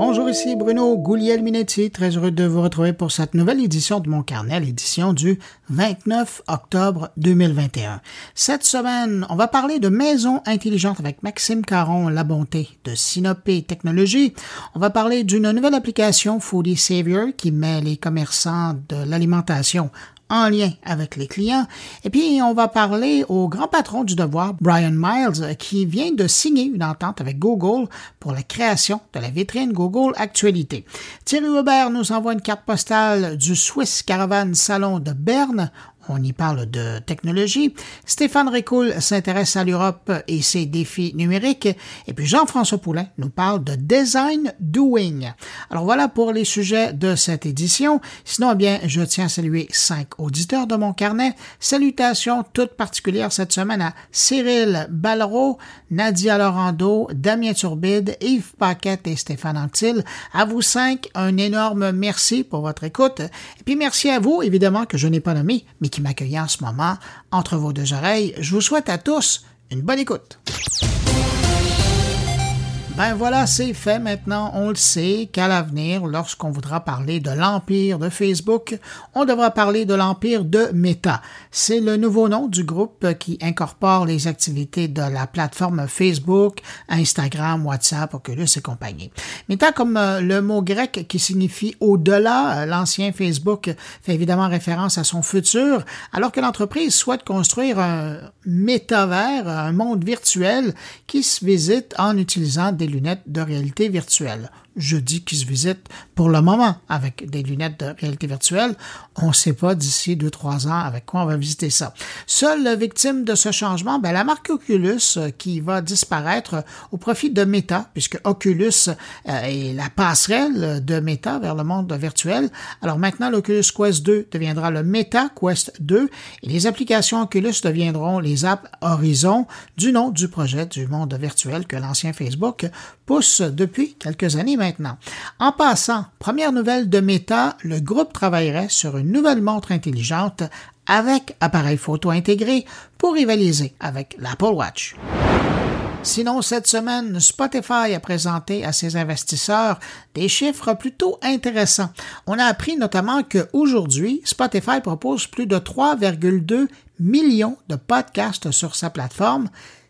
Bonjour, ici Bruno Gouliel-Minetti, très heureux de vous retrouver pour cette nouvelle édition de mon carnet, l'édition du 29 octobre 2021. Cette semaine, on va parler de maisons intelligentes avec Maxime Caron, la bonté de Sinopé Technologies. On va parler d'une nouvelle application Foodie Savior qui met les commerçants de l'alimentation en lien avec les clients. Et puis, on va parler au grand patron du devoir, Brian Miles, qui vient de signer une entente avec Google pour la création de la vitrine Google Actualité. Thierry Weber nous envoie une carte postale du Swiss Caravan Salon de Berne on y parle de technologie. Stéphane Récoul s'intéresse à l'Europe et ses défis numériques. Et puis Jean-François Poulain nous parle de design doing. Alors voilà pour les sujets de cette édition. Sinon, eh bien, je tiens à saluer cinq auditeurs de mon carnet. Salutations toutes particulières cette semaine à Cyril Ballereau, Nadia Laurando, Damien Turbide, Yves Paquette et Stéphane Anctil. À vous cinq, un énorme merci pour votre écoute. Et puis merci à vous, évidemment, que je n'ai pas nommé, mais qui qui en ce moment entre vos deux oreilles. Je vous souhaite à tous une bonne écoute. Ben voilà, c'est fait maintenant. On le sait qu'à l'avenir, lorsqu'on voudra parler de l'empire de Facebook, on devra parler de l'empire de Meta. C'est le nouveau nom du groupe qui incorpore les activités de la plateforme Facebook, Instagram, WhatsApp, Oculus et compagnie. Meta, comme euh, le mot grec qui signifie au-delà, euh, l'ancien Facebook fait évidemment référence à son futur, alors que l'entreprise souhaite construire un métavers, un monde virtuel qui se visite en utilisant des lunettes de réalité virtuelle je dis qu'ils se visitent pour le moment avec des lunettes de réalité virtuelle. On ne sait pas d'ici deux, trois ans avec quoi on va visiter ça. Seule victime de ce changement, ben, la marque Oculus euh, qui va disparaître au profit de Meta, puisque Oculus euh, est la passerelle de Meta vers le monde virtuel. Alors maintenant, l'Oculus Quest 2 deviendra le Meta Quest 2 et les applications Oculus deviendront les apps Horizon du nom du projet du monde virtuel que l'ancien Facebook pousse depuis quelques années maintenant. En passant, première nouvelle de Meta, le groupe travaillerait sur une nouvelle montre intelligente avec appareil photo intégré pour rivaliser avec l'Apple Watch. Sinon, cette semaine, Spotify a présenté à ses investisseurs des chiffres plutôt intéressants. On a appris notamment qu'aujourd'hui, Spotify propose plus de 3,2 millions de podcasts sur sa plateforme,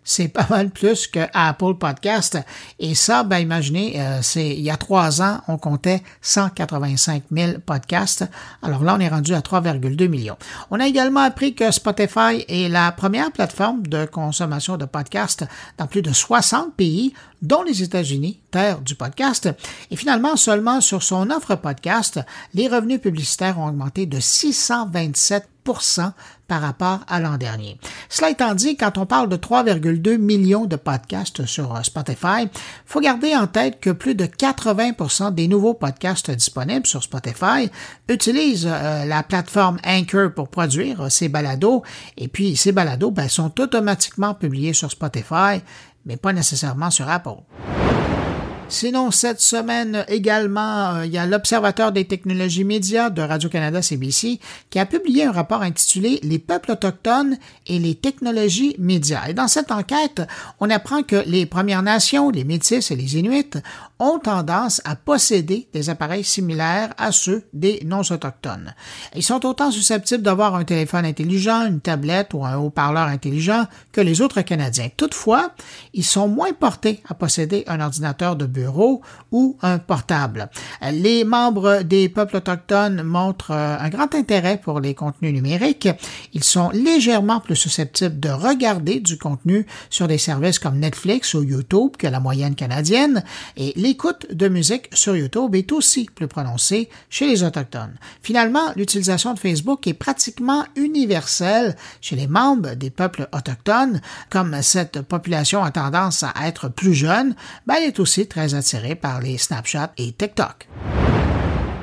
c'est pas mal plus que Apple Podcast. Et ça, ben imaginez, euh, c'est il y a trois ans, on comptait 185 000 podcasts. Alors là, on est rendu à 3,2 millions. On a également appris que Spotify est la première plateforme de consommation de podcasts dans plus de 60 pays, dont les États-Unis, terre du podcast. Et finalement, seulement sur son offre podcast, les revenus publicitaires ont augmenté de 627 par rapport à l'an dernier. Cela étant dit, quand on parle de 3,2 millions de podcasts sur euh, Spotify, faut garder en tête que plus de 80% des nouveaux podcasts disponibles sur Spotify utilisent euh, la plateforme Anchor pour produire euh, ces balados, et puis ces balados ben, sont automatiquement publiés sur Spotify, mais pas nécessairement sur Apple. Sinon, cette semaine également, euh, il y a l'Observateur des technologies médias de Radio-Canada CBC qui a publié un rapport intitulé Les peuples autochtones et les technologies médias. Et dans cette enquête, on apprend que les Premières Nations, les Métis et les Inuits ont tendance à posséder des appareils similaires à ceux des non-autochtones. Ils sont autant susceptibles d'avoir un téléphone intelligent, une tablette ou un haut-parleur intelligent que les autres Canadiens. Toutefois, ils sont moins portés à posséder un ordinateur de bureau ou un portable. Les membres des peuples autochtones montrent euh, un grand intérêt pour les contenus numériques. Ils sont légèrement plus susceptibles de regarder du contenu sur des services comme Netflix ou YouTube que la moyenne canadienne l'écoute de musique sur YouTube est aussi plus prononcée chez les Autochtones. Finalement, l'utilisation de Facebook est pratiquement universelle chez les membres des peuples autochtones. Comme cette population a tendance à être plus jeune, ben, elle est aussi très attirée par les Snapchat et TikTok.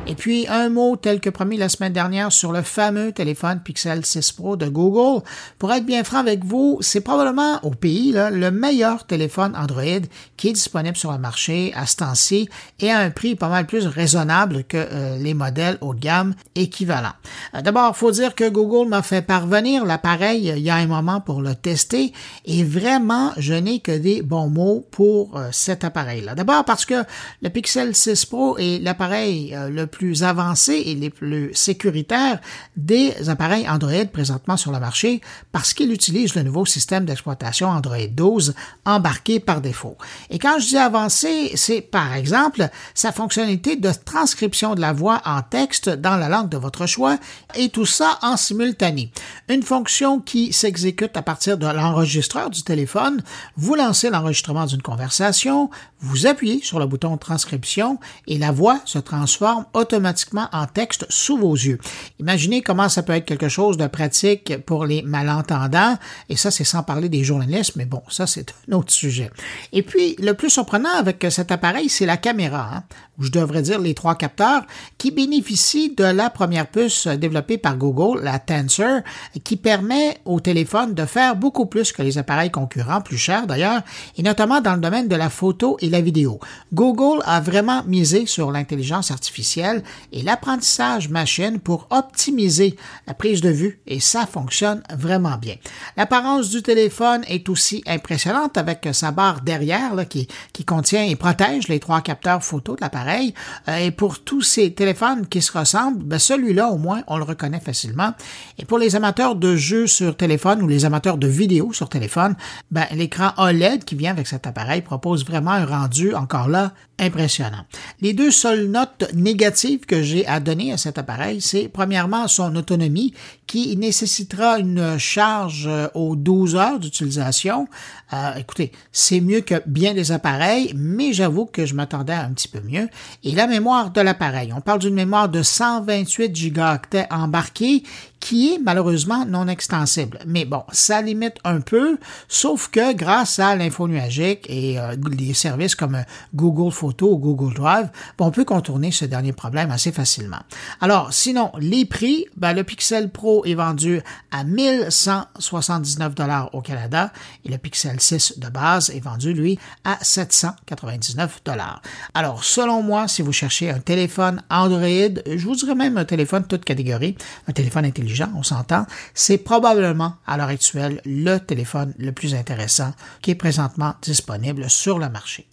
Et puis, un mot tel que promis la semaine dernière sur le fameux téléphone Pixel 6 Pro de Google. Pour être bien franc avec vous, c'est probablement au pays là, le meilleur téléphone Android qui est disponible sur le marché à ce temps-ci et à un prix pas mal plus raisonnable que euh, les modèles haut de gamme équivalents. Euh, D'abord, faut dire que Google m'a fait parvenir l'appareil il y a un moment pour le tester et vraiment, je n'ai que des bons mots pour euh, cet appareil-là. D'abord parce que le Pixel 6 Pro est l'appareil euh, le plus avancé et les plus sécuritaires des appareils Android présentement sur le marché parce qu'il utilise le nouveau système d'exploitation Android 12 embarqué par défaut. Et quand je dis avancé, c'est par exemple sa fonctionnalité de transcription de la voix en texte dans la langue de votre choix et tout ça en simultané. Une fonction qui s'exécute à partir de l'enregistreur du téléphone. Vous lancez l'enregistrement d'une conversation, vous appuyez sur le bouton transcription et la voix se transforme automatiquement en texte sous vos yeux. Imaginez comment ça peut être quelque chose de pratique pour les malentendants, et ça c'est sans parler des journalistes, mais bon, ça c'est un autre sujet. Et puis, le plus surprenant avec cet appareil, c'est la caméra, hein, ou je devrais dire les trois capteurs, qui bénéficient de la première puce développée par Google, la Tensor, qui permet au téléphone de faire beaucoup plus que les appareils concurrents, plus chers d'ailleurs, et notamment dans le domaine de la photo et la vidéo. Google a vraiment misé sur l'intelligence artificielle et l'apprentissage machine pour optimiser la prise de vue et ça fonctionne vraiment bien. L'apparence du téléphone est aussi impressionnante avec sa barre derrière là, qui, qui contient et protège les trois capteurs photo de l'appareil. Euh, et pour tous ces téléphones qui se ressemblent, ben celui-là au moins on le reconnaît facilement. Et pour les amateurs de jeux sur téléphone ou les amateurs de vidéos sur téléphone, ben, l'écran OLED qui vient avec cet appareil propose vraiment un rendu encore là impressionnant. Les deux seules notes négatives que j'ai à donner à cet appareil, c'est premièrement son autonomie qui nécessitera une charge euh, aux 12 heures d'utilisation. Euh, écoutez, c'est mieux que bien des appareils, mais j'avoue que je m'attendais à un petit peu mieux. Et la mémoire de l'appareil, on parle d'une mémoire de 128 gigaoctets embarquée qui est malheureusement non extensible. Mais bon, ça limite un peu, sauf que grâce à l'info nuagique et euh, les services comme Google Photos ou Google Drive, on peut contourner ce dernier problème assez facilement. Alors, sinon, les prix, ben, le Pixel Pro est vendu à 1179 dollars au Canada et le Pixel 6 de base est vendu, lui, à 799 dollars. Alors, selon moi, si vous cherchez un téléphone Android, je vous dirais même un téléphone toute catégorie, un téléphone intelligent, on s'entend, c'est probablement à l'heure actuelle le téléphone le plus intéressant qui est présentement disponible sur le marché.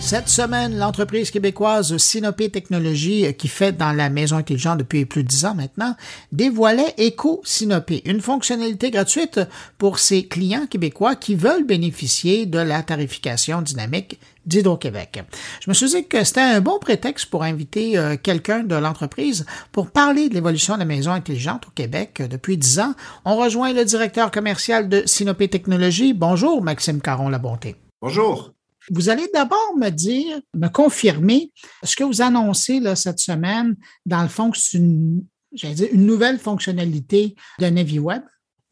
Cette semaine, l'entreprise québécoise Sinopé Technologies, qui fait dans la maison intelligente depuis plus de dix ans maintenant, dévoilait Eco Sinopé, une fonctionnalité gratuite pour ses clients québécois qui veulent bénéficier de la tarification dynamique d'Hydro-Québec. Je me suis dit que c'était un bon prétexte pour inviter euh, quelqu'un de l'entreprise pour parler de l'évolution de la maison intelligente au Québec depuis dix ans. On rejoint le directeur commercial de Sinopé Technologies. Bonjour, Maxime Caron-Labonté. Bonjour. Vous allez d'abord me dire, me confirmer ce que vous annoncez là, cette semaine, dans le fond, c'est une, dire, une nouvelle fonctionnalité de NaviWeb.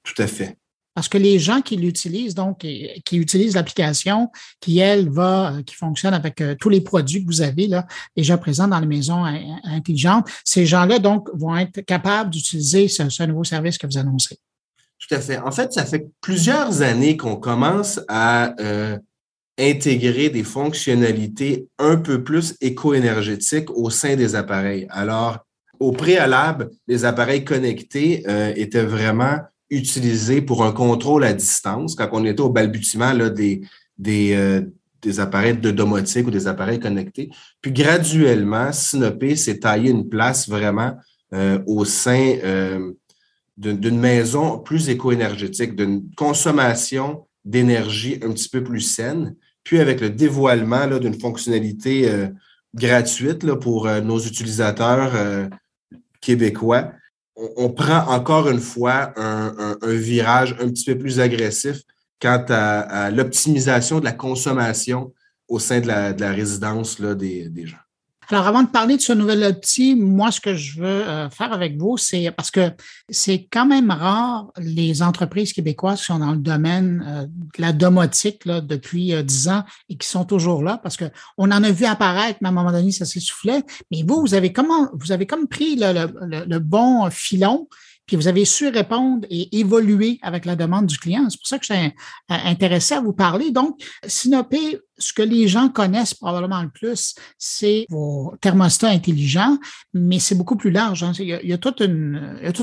Tout à fait. Parce que les gens qui l'utilisent, donc, qui utilisent l'application, qui, elle, va, qui fonctionne avec euh, tous les produits que vous avez là, déjà présents dans les maisons intelligentes, ces gens-là, donc, vont être capables d'utiliser ce, ce, nouveau service que vous annoncez. Tout à fait. En fait, ça fait plusieurs années qu'on commence à euh, intégrer des fonctionnalités un peu plus éco-énergétiques au sein des appareils. Alors, au préalable, les appareils connectés euh, étaient vraiment utilisés pour un contrôle à distance quand on était au balbutiement des, euh, des appareils de domotique ou des appareils connectés. Puis graduellement, Sinopé s'est taillé une place vraiment euh, au sein d'une maison plus éco-énergétique, d'une consommation d'énergie un petit peu plus saine. Puis avec le dévoilement d'une fonctionnalité euh, gratuite pour euh, nos utilisateurs euh, québécois, on, prend encore une fois un, virage un petit peu plus agressif quant à, l'optimisation de la consommation au sein de la, de la résidence des gens. Alors, avant de parler de ce nouvel outil, moi, ce que je veux euh, faire avec vous, c'est parce que c'est quand même rare les entreprises québécoises qui sont dans le domaine euh, de la domotique là, depuis euh, dix ans et qui sont toujours là, parce que on en a vu apparaître, mais à un moment donné, ça s'essoufflait. Mais vous, vous avez comment, vous avez comme pris le, le bon filon puis vous avez su répondre et évoluer avec la demande du client. C'est pour ça que je suis intéressé à vous parler. Donc, Sinopé, ce que les gens connaissent probablement le plus, c'est vos thermostats intelligents, mais c'est beaucoup plus large. Hein. Il, y a, tout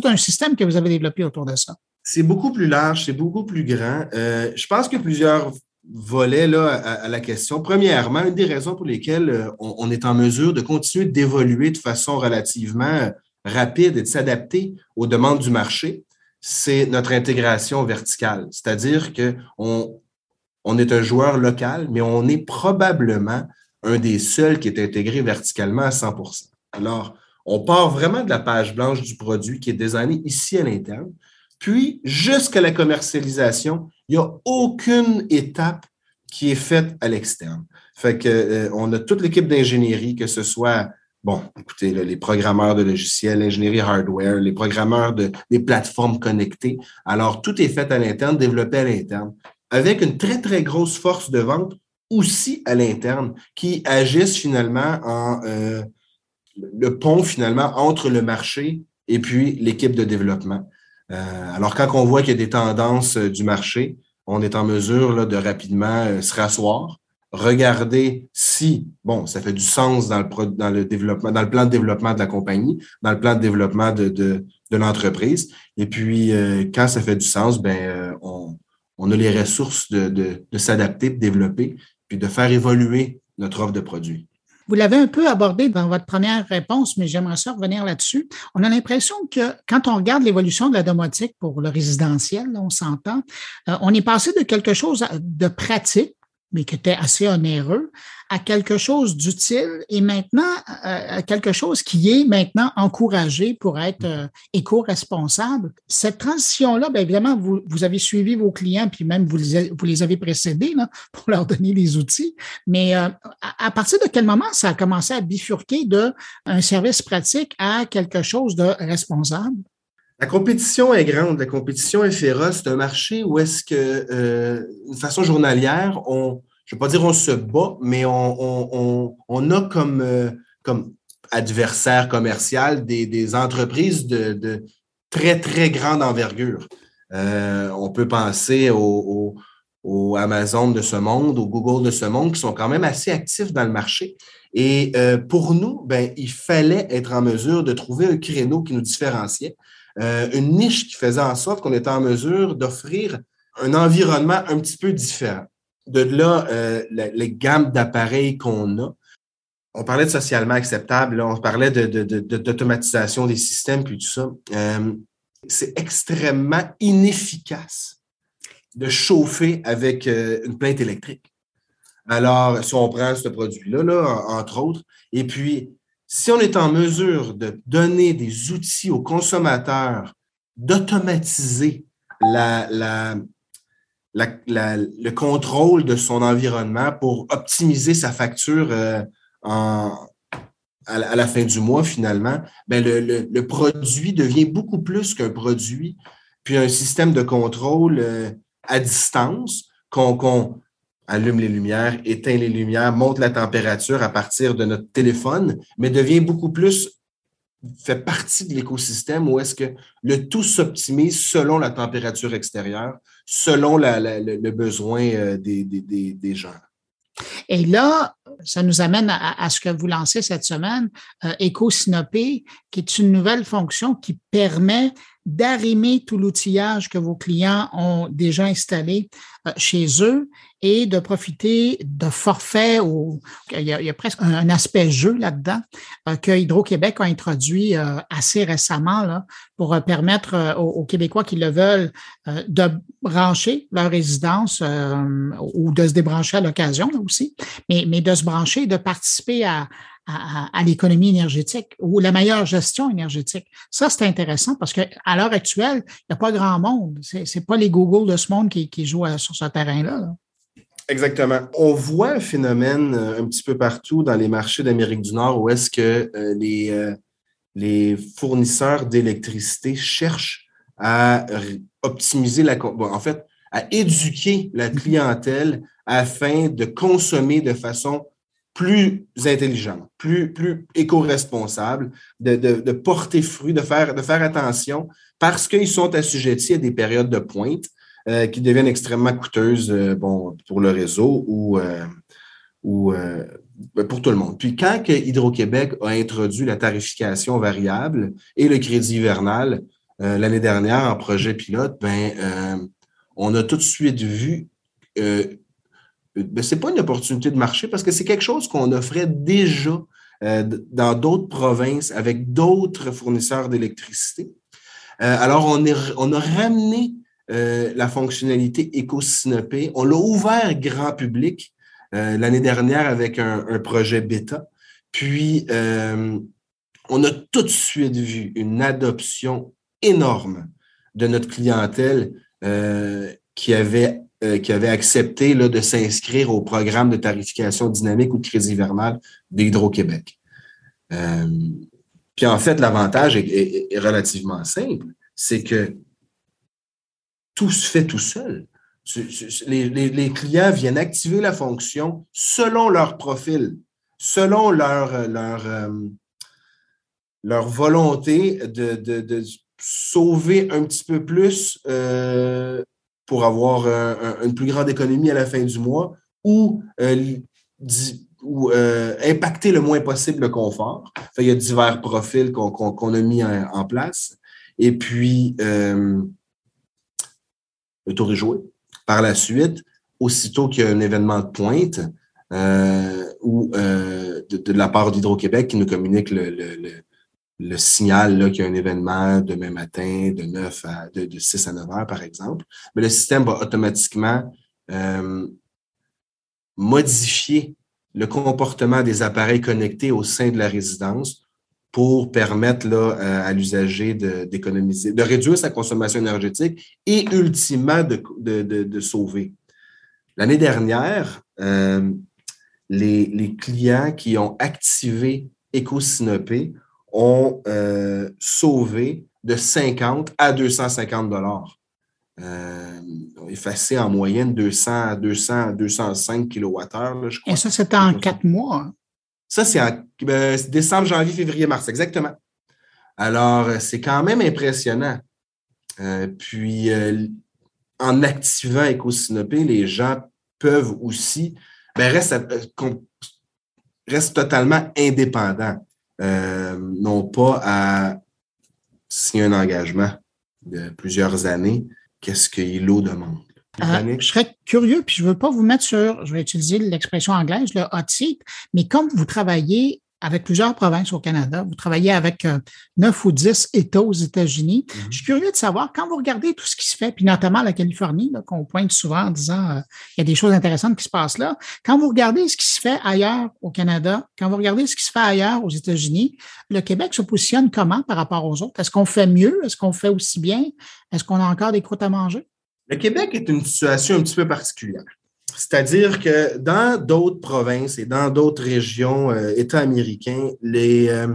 un système que vous avez développé autour de ça. C'est beaucoup plus large, c'est beaucoup plus grand. Euh, je pense que plusieurs volets là, à, la question. Premièrement, une des raisons pour lesquelles euh, on est en mesure de continuer d'évoluer de façon relativement rapide et de s'adapter aux demandes du marché, c'est notre intégration verticale. C'est-à-dire qu'on on est un joueur local, mais on est probablement un des seuls qui est intégré verticalement à 100% Alors, on part vraiment de la page blanche du produit qui est designé ici à l'interne, puis jusqu'à la commercialisation, il n'y a aucune étape qui est faite à l'externe. Fait que euh, on a toute l'équipe d'ingénierie, que ce soit bon, écoutez, les programmeurs de logiciels, l'ingénierie hardware, les programmeurs de, des plateformes connectées. Alors, tout est fait à l'interne, développé à l'interne, avec une très, très grosse force de vente aussi à l'interne, qui agissent finalement en euh, le pont finalement entre le marché et puis l'équipe de développement. Euh, alors, quand on voit qu'il y a des tendances euh, du marché, on est en mesure là, de rapidement se rasseoir, regarder si, bon, ça fait du sens dans le, développement, dans le plan de développement de la compagnie, dans le plan de développement de, l'entreprise. Et puis, euh, quand ça fait du sens, ben, euh, on, on a les ressources de s'adapter, de développer, puis de faire évoluer notre offre de produits. Vous l'avez un peu abordé dans votre première réponse, mais j'aimerais ça revenir là-dessus. On a l'impression que quand on regarde l'évolution de la domotique pour le résidentiel, on s'entend, euh, on est passé de quelque chose de pratique mais qui était assez onéreux, à quelque chose d'utile et maintenant euh, à quelque chose qui est maintenant encouragé pour être euh, éco-responsable. Cette transition-là, bien évidemment, vous, vous, avez suivi vos clients, puis même vous les, vous les avez précédés là, pour leur donner les outils. Mais euh, à, partir de quel moment ça a commencé à bifurquer d'un service pratique à quelque chose de responsable? La compétition est grande, la compétition est féroce. C'est un marché où est-ce que, euh, de façon journalière, on, je ne vais pas dire on se bat, mais on, on, a comme, euh, comme adversaire commercial des, entreprises de, très, très grande envergure. Euh, on peut penser au, au, Amazon de ce monde, au Google de ce monde, qui sont quand même assez actifs dans le marché. Et pour nous, ben, il fallait être en mesure de trouver un créneau qui nous différenciait. Euh, une niche qui faisait en sorte qu'on était en mesure d'offrir un environnement un petit peu différent. De là, euh, les gammes d'appareils qu'on a. On parlait de socialement acceptable, on parlait d'automatisation de, de, des systèmes, puis tout ça. Euh, c'est extrêmement inefficace de chauffer avec une plainte électrique. Alors, si on prend ce produit-là, là, entre autres, et puis si on est en mesure de donner des outils aux consommateurs d'automatiser le contrôle de son environnement pour optimiser sa facture euh, à, la fin du mois, finalement, ben le, produit devient beaucoup plus qu'un produit, puis un système de contrôle euh, à distance qu'on allume les lumières, éteint les lumières, monte la température à partir de notre téléphone, mais devient beaucoup plus fait partie de l'écosystème où est-ce que le tout s'optimise selon la température extérieure, selon le besoin euh, des, gens. Et là, ça nous amène à, ce que vous lancez cette semaine, euh, qui est une nouvelle fonction qui permet d'arrimer tout l'outillage que vos clients ont déjà installé euh, chez eux et de profiter de forfaits ou il y a, presque un, aspect jeu là-dedans euh, que Hydro-Québec a introduit euh, assez récemment là, pour permettre aux, Québécois qui le veulent de brancher leur résidence ou de se débrancher à l'occasion aussi, mais, mais de se brancher et de participer à, à, l'économie énergétique ou la meilleure gestion énergétique. Ça, c'est intéressant parce qu'à l'heure actuelle, il n'y a pas grand monde. C'est n'est pas les Google de ce monde qui, jouent sur ce terrain-là. Exactement. On voit un phénomène euh, un petit peu partout dans les marchés d'Amérique du Nord où est-ce que euh, les, euh, les fournisseurs d'électricité cherchent à optimiser la... en fait, à éduquer la clientèle afin de consommer de façon plus intelligente, plus, plus éco-responsable, de, de, porter fruit, de faire, de faire attention parce qu'ils sont assujettis à des périodes de pointe euh, qui deviennent extrêmement coûteuses euh, bon, pour le réseau ou, euh, ou pour tout le monde. Puis quand Hydro-Québec a introduit la tarification variable et le crédit hivernal l'année dernière en projet pilote, ben, on a tout de suite vu ben, ce n'est pas une opportunité de marché parce que c'est quelque chose qu'on offrait déjà dans d'autres provinces avec d'autres fournisseurs d'électricité. alors, on, est, on a ramené euh, la fonctionnalité éco-synopée. On l'a ouvert grand public euh, l'année dernière avec un, projet bêta. Puis, euh, on a tout de suite vu une adoption énorme de notre clientèle qui, avait, qui avait accepté de s'inscrire au programme de tarification dynamique ou de crédit hivernal d'Hydro-Québec. puis en fait, l'avantage est, relativement simple, c'est que tout se fait tout seul. Les, clients viennent activer la fonction selon leur profil, selon leur, leur, euh, leur volonté de, sauver un petit peu plus euh, pour avoir une plus grande économie à la fin du mois ou, euh, ou impacter le moins possible le confort. il y a divers profils qu'on a mis en, place. Et puis, le tour est joué. Par la suite, aussitôt qu'il y a un événement de pointe euh, ou euh, de, la part d'Hydro-Québec qui nous communique le, signal qu'il y a un événement demain matin de 9 à de, 6 à 9 heures, par exemple, mais le système va automatiquement euh, modifier le comportement des appareils connectés au sein de la résidence pour permettre euh, à l'usager d'économiser, de, réduire sa consommation énergétique et ultimement de, de, sauver. L'année dernière, euh, les, les, clients qui ont activé EcoSynopé ont euh, sauvé de 50 à 250 dollars. ont effacé en moyenne 200, 200, 205 kWh, je crois. Et ça, c'était en quatre mois. Hein? Ça, c'est en euh, décembre, janvier, février, mars, exactement. Alors, euh, c'est quand même impressionnant. Euh, puis, en activant EcoSynopé, les gens peuvent aussi ben, restent, totalement indépendants, non pas à signer un engagement de plusieurs années. Qu'est-ce que ILO demande? Euh, je serais curieux, puis je ne veux pas vous mettre sur, je vais utiliser l'expression anglaise, le hot seat, mais comme vous travaillez avec plusieurs provinces au Canada, vous travaillez avec euh, neuf ou dix États aux États-Unis. Mm-hmm. Je suis curieux de savoir, quand vous regardez tout ce qui se fait, puis notamment la Californie, qu'on pointe souvent en disant euh, il y a des choses intéressantes qui se passent là, quand vous regardez ce qui se fait ailleurs au Canada, quand vous regardez ce qui se fait ailleurs aux États-Unis, le Québec se positionne comment par rapport aux autres? Est-ce qu'on fait mieux? Est-ce qu'on fait aussi bien? Est-ce qu'on a encore des croûtes à manger? Le Québec est une situation un petit peu particulière. C'est-à-dire que dans d'autres provinces et dans d'autres régions, euh, États américains, les, euh,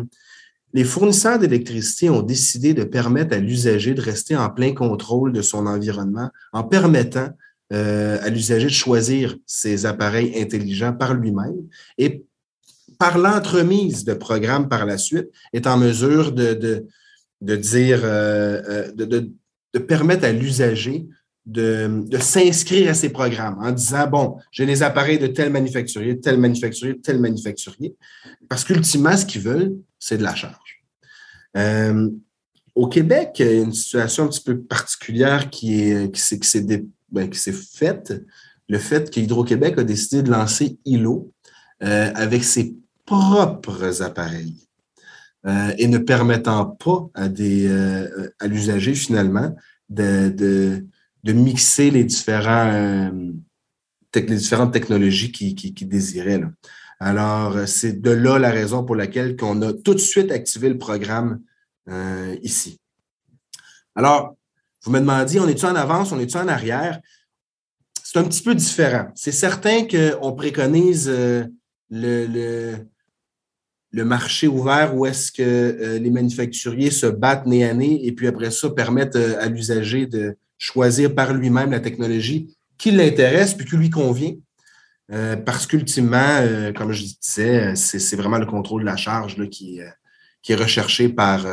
les fournisseurs d'électricité ont décidé de permettre à l'usager de rester en plein contrôle de son environnement en permettant euh, à l'usager de choisir ses appareils intelligents par lui-même et par l'entremise de programmes par la suite, est en mesure de, de, de dire, de, de, permettre à l'usager de, s'inscrire à ces programmes en disant, bon, j'ai les appareils de tel manufacturier, tel manufacturier, tel manufacturier, parce qu'ultimement, ce qu'ils veulent, c'est de la charge. Euh, au Québec, il y a une situation un petit peu particulière qui est qui s'est ben, faite, le fait qu'Hydro-Québec a décidé de lancer ILO euh, avec ses propres appareils euh, et ne permettant pas à, à l'usager finalement de mixer les, euh, différentes technologies qu'ils qui, qui désiraient. Alors, euh, c'est de là la raison pour laquelle on a tout de suite activé le programme euh, ici. Alors, vous me demandez, on est-tu en avance, on est-tu en arrière? c'est un petit peu différent. C'est certain qu'on préconise le, marché ouvert où est-ce que les manufacturiers se battent nez à nez et puis après ça permettent à l'usager de choisir par lui-même la technologie qui l'intéresse puis qui lui convient. parce qu'ultimement, comme je disais, c'est vraiment le contrôle de la charge qui, qui est recherché par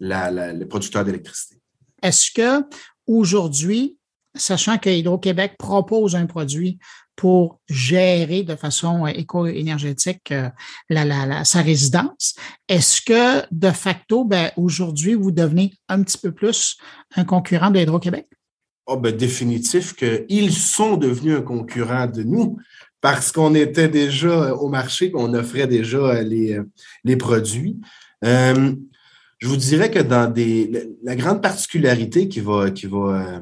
le producteur d'électricité. Est-ce que aujourd'hui, sachant que Hydro-Québec propose un produit pour gérer de façon éco-énergétique euh, sa résidence. Est-ce que de facto, ben, aujourd'hui, vous devenez un petit peu plus un concurrent de Hydro-Québec? Oh ben, définitif qu'ils sont devenus un concurrent de nous parce qu'on était déjà au marché, qu'on offrait déjà les, les produits. Euh, je vous dirais que dans des. La grande particularité qui va, qui va euh,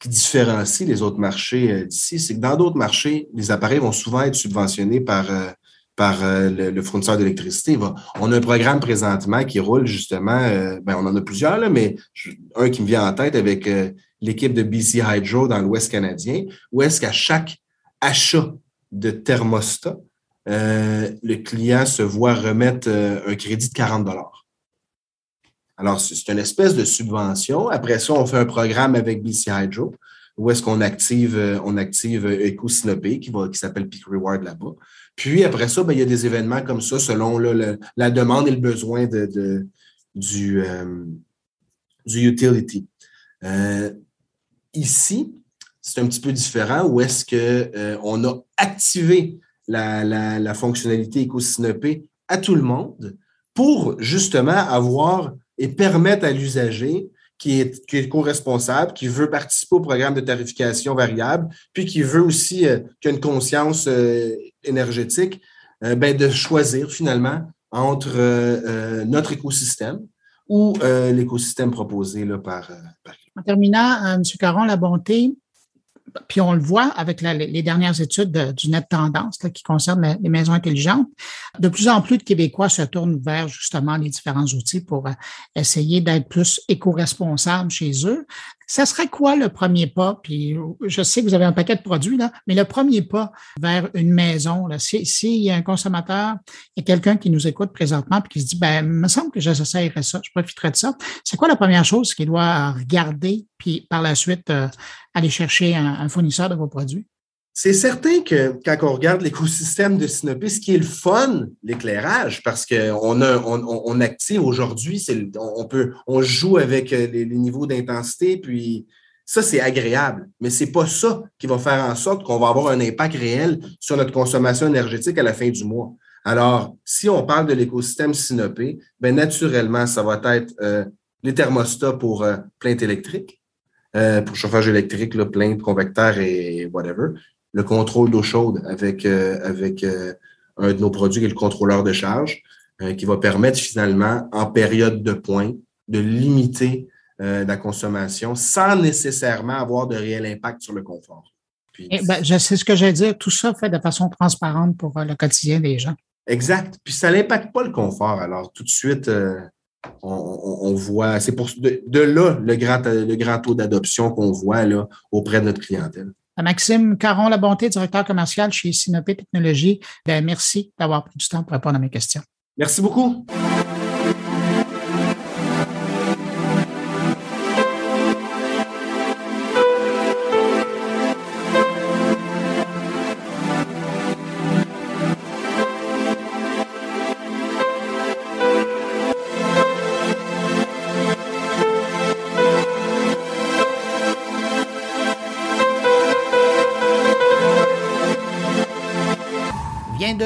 qui différencie les autres marchés euh, d'ici, c'est que dans d'autres marchés, les appareils vont souvent être subventionnés par, euh, par euh, le, fournisseur d'électricité. On a un programme présentement qui roule justement, ben on en a plusieurs, là, mais un qui me vient en tête avec l'équipe de BC Hydro dans l'Ouest canadien, où est-ce qu'à chaque achat de thermostat, le client se voit remettre un crédit de 40 alors, c'est une espèce de subvention. Après ça, on fait un programme avec BC Hydro où est-ce qu'on active, euh, on active euh, EcoSynopé qui, qui s'appelle Peak Reward là-bas. Puis après ça, ben, il y a des événements comme ça selon la demande et le besoin de, du, euh, du utility. ici, c'est un petit peu différent où est-ce qu'on a activé la fonctionnalité EcoSynopé à tout le monde pour justement avoir et permettre à l'usager qui est, co-responsable, qui veut participer au programme de tarification variable, puis qui veut aussi, euh, qui a une conscience euh, énergétique, euh, ben, de choisir finalement entre notre écosystème ou l'écosystème proposé là, par, par... En terminant, M. Caron, la bonté, puis on le voit avec les dernières études du Net Tendance qui concernent les maisons intelligentes. De plus en plus de Québécois se tournent vers justement les différents outils pour euh, essayer d'être plus éco-responsables chez eux. Ça serait quoi le premier pas? Puis je sais que vous avez un paquet de produits, là, mais le premier pas vers une maison, s'il si y a un consommateur, il y a quelqu'un qui nous écoute présentement et qui se dit, ben, il me semble que j'essaierais ça, je profiterais de ça. C'est quoi la première chose qu'il doit regarder, puis par la suite euh, aller chercher un fournisseur de vos produits? C'est certain que quand on regarde l'écosystème de Synopis, ce qui est le fun, l'éclairage, parce qu'on on, on, active aujourd'hui, on, peut, on joue avec euh, les, niveaux d'intensité, puis ça, c'est agréable. Mais ce n'est pas ça qui va faire en sorte qu'on va avoir un impact réel sur notre consommation énergétique à la fin du mois. Alors, si on parle de l'écosystème Synopé, bien naturellement, ça va être euh, les thermostats pour euh, plainte électrique, pour chauffage électrique, là, plainte, convecteur et whatever le contrôle d'eau chaude avec, euh, avec euh, un de nos produits qui est le contrôleur de charge, euh, qui va permettre finalement, en période de pointe, de limiter la consommation sans nécessairement avoir de réel impact sur le confort. Eh ben, je sais ce que j'ai dire. Tout ça fait de façon transparente pour le quotidien des gens. Exact. Puis ça n'impacte pas le confort. Alors, tout de suite, on, voit, c'est pour de, de, là le grand, le grand taux d'adoption qu'on voit là, auprès de notre clientèle. Maxime Caron, la bonté, directeur commercial chez Sinopé Technologies. Ben, merci d'avoir pris du temps pour répondre à mes questions. Merci beaucoup.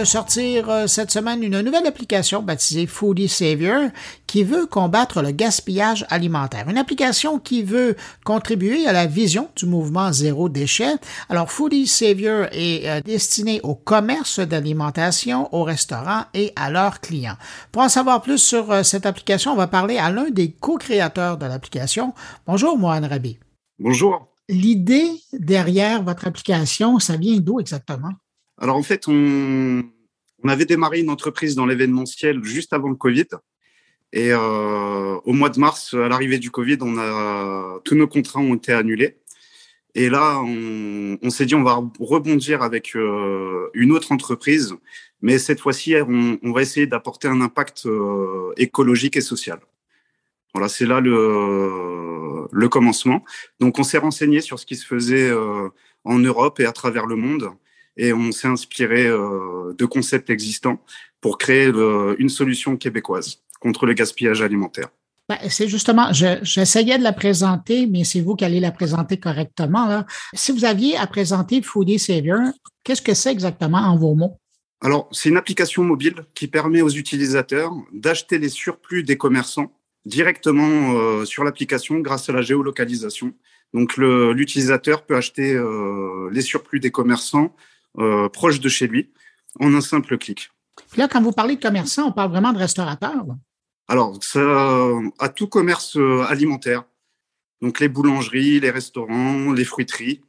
De sortir euh, cette semaine une nouvelle application baptisée Foodie Savior qui veut combattre le gaspillage alimentaire. Une application qui veut contribuer à la vision du mouvement zéro déchet. Alors Foodie Savior est euh, destiné au commerce d'alimentation, aux restaurants et à leurs clients. Pour en savoir plus sur euh, cette application, on va parler à l'un des co-créateurs de l'application. Bonjour, Mohan Rabi. Bonjour. L'idée derrière votre application, ça vient d'où exactement? Alors en fait, on, avait démarré une entreprise dans l'événementiel juste avant le Covid. Et euh, au mois de mars, à l'arrivée du Covid, on a, tous nos contrats ont été annulés. Et là, on, s'est dit, on va rebondir avec euh, une autre entreprise, mais cette fois-ci, on, va essayer d'apporter un impact euh, écologique et social. Voilà, c'est là le, le commencement. Donc, on s'est renseigné sur ce qui se faisait euh, en Europe et à travers le monde, et on s'est inspiré de concepts existants pour créer une solution québécoise contre le gaspillage alimentaire. Ben, c'est justement, j'essayais de la présenter, mais c'est vous qui allez la présenter correctement. Là. Si vous aviez à présenter Foodie Savior, qu'est-ce que c'est exactement en vos mots? Alors, c'est une application mobile qui permet aux utilisateurs d'acheter les surplus des commerçants directement euh, sur l'application grâce à la géolocalisation. Donc, l'utilisateur peut acheter euh, les surplus des commerçants euh, proches de chez lui en un simple clic. là, quand vous parlez de commerçants, on parle vraiment de restaurateurs. Alors, ça, à tout commerce euh, alimentaire. Donc, les boulangeries, les restaurants, les fruiteries,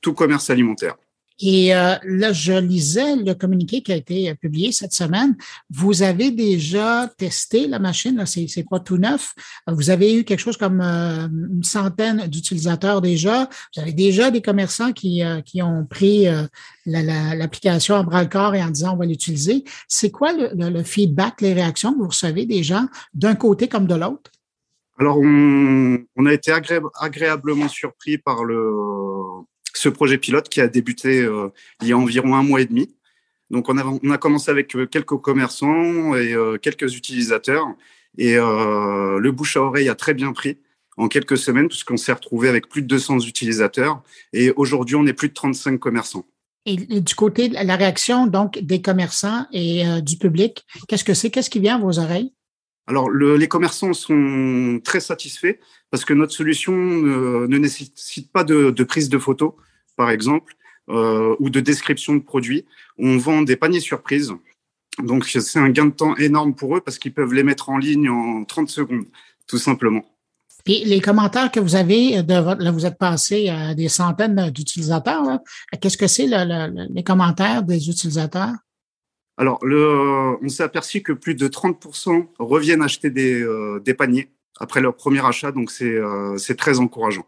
tout commerce alimentaire. Et euh, là, je lisais le communiqué qui a été publié cette semaine. Vous avez déjà testé la machine, c'est, pas tout neuf. Vous avez eu quelque chose comme euh, une centaine d'utilisateurs déjà. Vous avez déjà des commerçants qui, euh, qui ont pris l'application à bras le corps et en disant on va l'utiliser. C'est quoi le, le, feedback, les réactions que vous recevez des gens d'un côté comme de l'autre? Alors, on, on a été agréablement surpris par le, ce projet pilote qui a débuté euh, il y a environ un mois et demi. Donc, on a, commencé avec euh, quelques commerçants et euh, quelques utilisateurs. Et le bouche à oreille a très bien pris en quelques semaines, puisqu'on s'est retrouvé avec plus de 200 utilisateurs. Et aujourd'hui, on est plus de 35 commerçants. Et, du côté de la réaction donc des commerçants et du public, qu'est-ce que c'est? Qu'est-ce qui vient à vos oreilles? Alors, les commerçants sont très satisfaits parce que notre solution ne, nécessite pas de, prise de photos, par exemple, euh, ou de description de produits. On vend des paniers surprises. Donc, c'est un gain de temps énorme pour eux parce qu'ils peuvent les mettre en ligne en 30 secondes, tout simplement. Et les commentaires que vous avez, là, vous êtes passé à des centaines d'utilisateurs. Qu'est-ce que c'est les commentaires des utilisateurs? Alors, le, on s'est aperçu que plus de 30% reviennent acheter des, euh, des paniers après leur premier achat, donc c'est euh, très encourageant.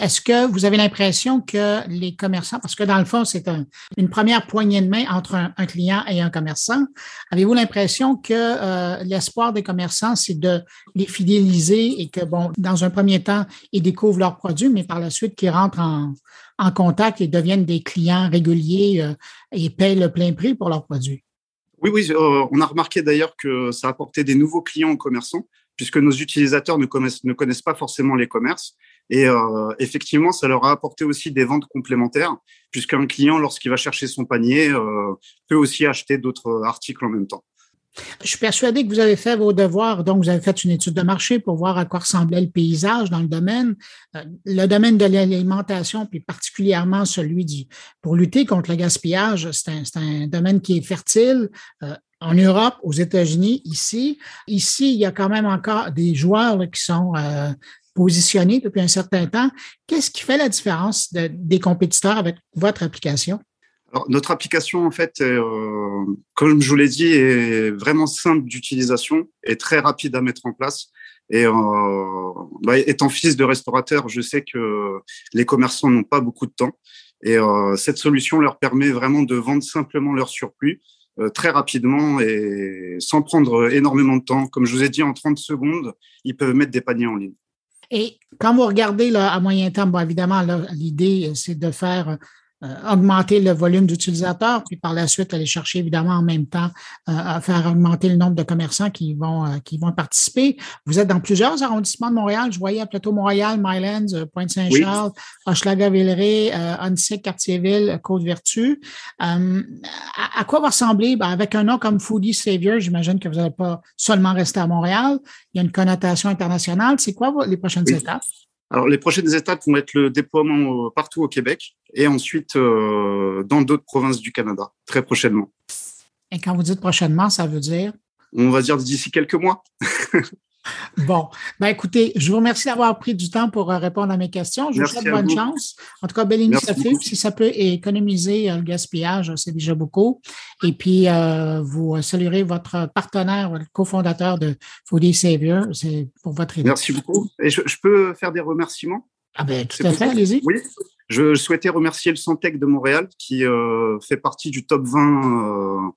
Est-ce que vous avez l'impression que les commerçants, parce que dans le fond, c'est un, une première poignée de main entre un, client et un commerçant, avez-vous l'impression que euh, l'espoir des commerçants, c'est de les fidéliser et que, bon, dans un premier temps, ils découvrent leurs produits, mais par la suite, qu'ils rentrent en, contact et deviennent des clients réguliers euh, et payent le plein prix pour leurs produits? Oui, oui, euh, on a remarqué d'ailleurs que ça a apporté des nouveaux clients aux commerçants puisque nos utilisateurs ne connaissent, ne connaissent pas forcément les commerces. Et euh, effectivement, ça leur a apporté aussi des ventes complémentaires, puisqu'un client, lorsqu'il va chercher son panier, euh, peut aussi acheter d'autres articles en même temps. Je suis persuadé que vous avez fait vos devoirs, donc vous avez fait une étude de marché pour voir à quoi ressemblait le paysage dans le domaine. Euh, le domaine de l'alimentation, puis particulièrement celui du pour lutter contre le gaspillage, c'est un, domaine qui est fertile. Euh, en Europe, aux États-Unis, ici. Ici, il y a quand même encore des joueurs qui sont euh, positionnés depuis un certain temps. Qu'est-ce qui fait la différence des compétiteurs avec votre application? Notre application, en fait, euh, comme je vous l'ai dit, est vraiment simple d'utilisation et très rapide à mettre en place. Et euh, bah, étant fils de restaurateur, je sais que les commerçants n'ont pas beaucoup de temps. Et euh, cette solution leur permet vraiment de vendre simplement leur surplus très rapidement et sans prendre énormément de temps. Comme je vous ai dit, en 30 secondes, ils peuvent mettre des paniers en ligne. Et quand vous regardez là, à moyen terme, évidemment, l'idée, c'est de faire euh, augmenter le volume d'utilisateurs, puis par la suite aller chercher évidemment en même temps euh, à faire augmenter le nombre de commerçants qui vont euh, qui vont participer. Vous êtes dans plusieurs arrondissements de Montréal. Je voyais à Plateau Montréal, Mylands, Pointe-Saint-Charles, oui. Hochelaga-Villeray, euh, Cartierville, Côte-Vertu. À, à, quoi va ressembler? Ben, avec un nom comme Foodie Savior J'imagine que vous n'allez pas seulement rester à Montréal. Il y a une connotation internationale. C'est quoi les prochaines étapes? Alors, les prochaines étapes vont être le déploiement partout au Québec et ensuite euh, dans d'autres provinces du Canada, très prochainement. Et quand vous dites prochainement, ça veut dire? On va dire d'ici quelques mois. Bon, ben écoutez, je vous remercie d'avoir pris du temps pour euh, répondre à mes questions. Je vous souhaite bonne chance. En tout cas, belle initiative. Si ça peut économiser euh, le gaspillage, c'est déjà beaucoup. Et puis, euh, vous saluerez votre partenaire, le cofondateur de Foodie Savior. C'est pour votre aide. Merci beaucoup. Et je, peux faire des remerciements? Ah ben, tout à fait, allez-y. Oui. Je souhaitais remercier le Santec de Montréal qui euh, fait partie du top 20 euh,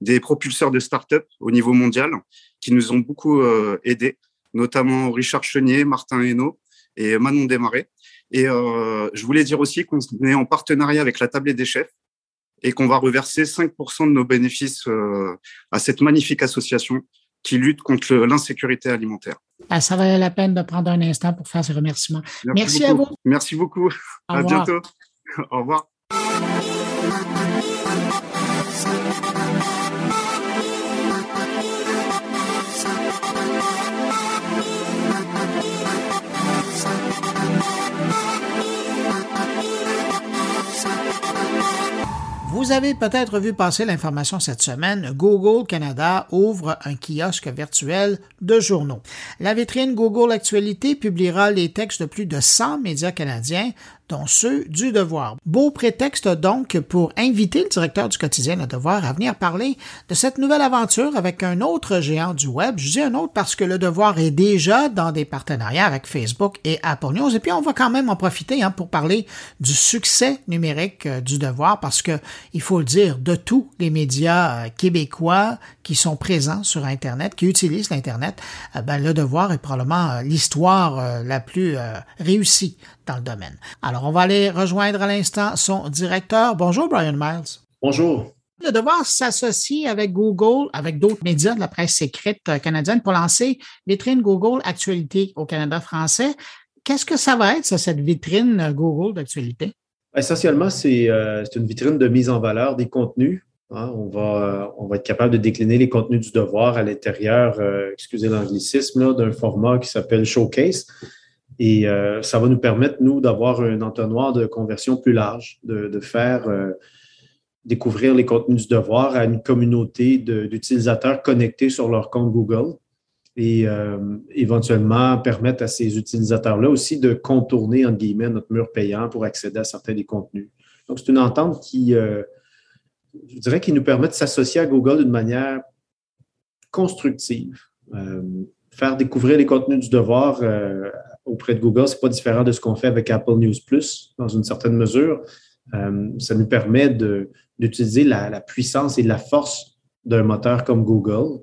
des propulseurs de start-up au niveau mondial, qui nous ont beaucoup euh, aidés, notamment Richard Chenier, Martin Hainaut et Manon Desmarais. Et euh, je voulais dire aussi qu'on est en partenariat avec la Tablée des chefs et qu'on va reverser 5% de nos bénéfices euh, à cette magnifique association qui lutte contre l'insécurité alimentaire. Ah, ça valait la peine de prendre un instant pour faire ces remerciements. Merci, à vous. Merci beaucoup. Au à revoir. bientôt. Au revoir. Vous avez peut-être vu passer l'information cette semaine, Google Canada ouvre un kiosque virtuel de journaux. La vitrine Google Actualité publiera les textes de plus de 100 médias canadiens, dont ceux du Devoir. Beau prétexte donc pour inviter le directeur du quotidien Le Devoir à venir parler de cette nouvelle aventure avec un autre géant du web. Je dis un autre parce que Le Devoir est déjà dans des partenariats avec Facebook et Apple News. Et puis on va quand même en profiter hein, pour parler du succès numérique euh, du Devoir parce que il faut le dire, de tous les médias euh, québécois qui sont présents sur Internet, qui utilisent l'Internet, euh, ben, Le Devoir est probablement l'histoire la plus réussie dans le domaine. Alors, on va aller rejoindre à l'instant son directeur. Bonjour, Brian Miles. Bonjour. Le Devoir s'associe avec Google, avec d'autres médias de la presse sécrète euh, canadienne pour lancer vitrine Google Actualité au Canada français. Qu'est-ce que ça va être, ça, cette vitrine euh, Google d'actualité? Essentiellement, c'est euh, c'est une vitrine de mise en valeur des contenus. hein. On, va, on va être capable de décliner les contenus du devoir à l'intérieur, euh, excusez l'anglicisme, d'un format qui s'appelle Showcase. Et euh, ça va nous permettre, nous, d'avoir un entonnoir de conversion plus large, de, faire euh, découvrir les contenus du devoir à une communauté d'utilisateurs connectés sur leur compte Google et euh, éventuellement permettre à ces utilisateurs-là aussi de contourner, entre guillemets, notre mur payant pour accéder à certains des contenus. Donc, c'est une entente qui, je dirais, qui nous permet de s'associer à Google d'une manière constructive. Faire découvrir les contenus du devoir euh, auprès de Google, c'est pas différent de ce qu'on fait avec Apple News Plus, dans une certaine mesure. Euh, ça nous permet d'utiliser la, la puissance et la force d'un moteur comme Google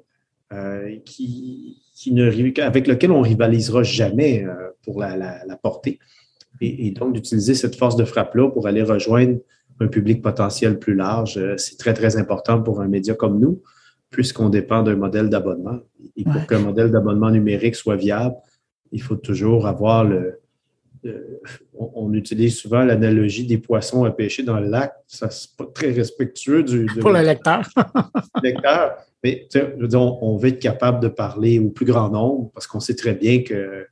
euh, qui, qui ne, riv- avec lequel on rivalisera jamais euh, pour la, la- la portée. Et, et donc, d'utiliser cette force de frappe-là pour aller rejoindre un public potentiel plus large, c'est très, très important pour un média comme nous, puisqu'on dépend d'un modèle d'abonnement. Et pour Ouais. qu'un modèle d'abonnement numérique soit viable, il faut toujours avoir le, le- on, on utilise souvent l'analogie des poissons à pêcher dans le lac. Ça, c'est pas très respectueux du, de- Pour le lecteur. lecteur. Mais on, on veut être capable de parler au plus grand nombre parce qu'on sait très bien que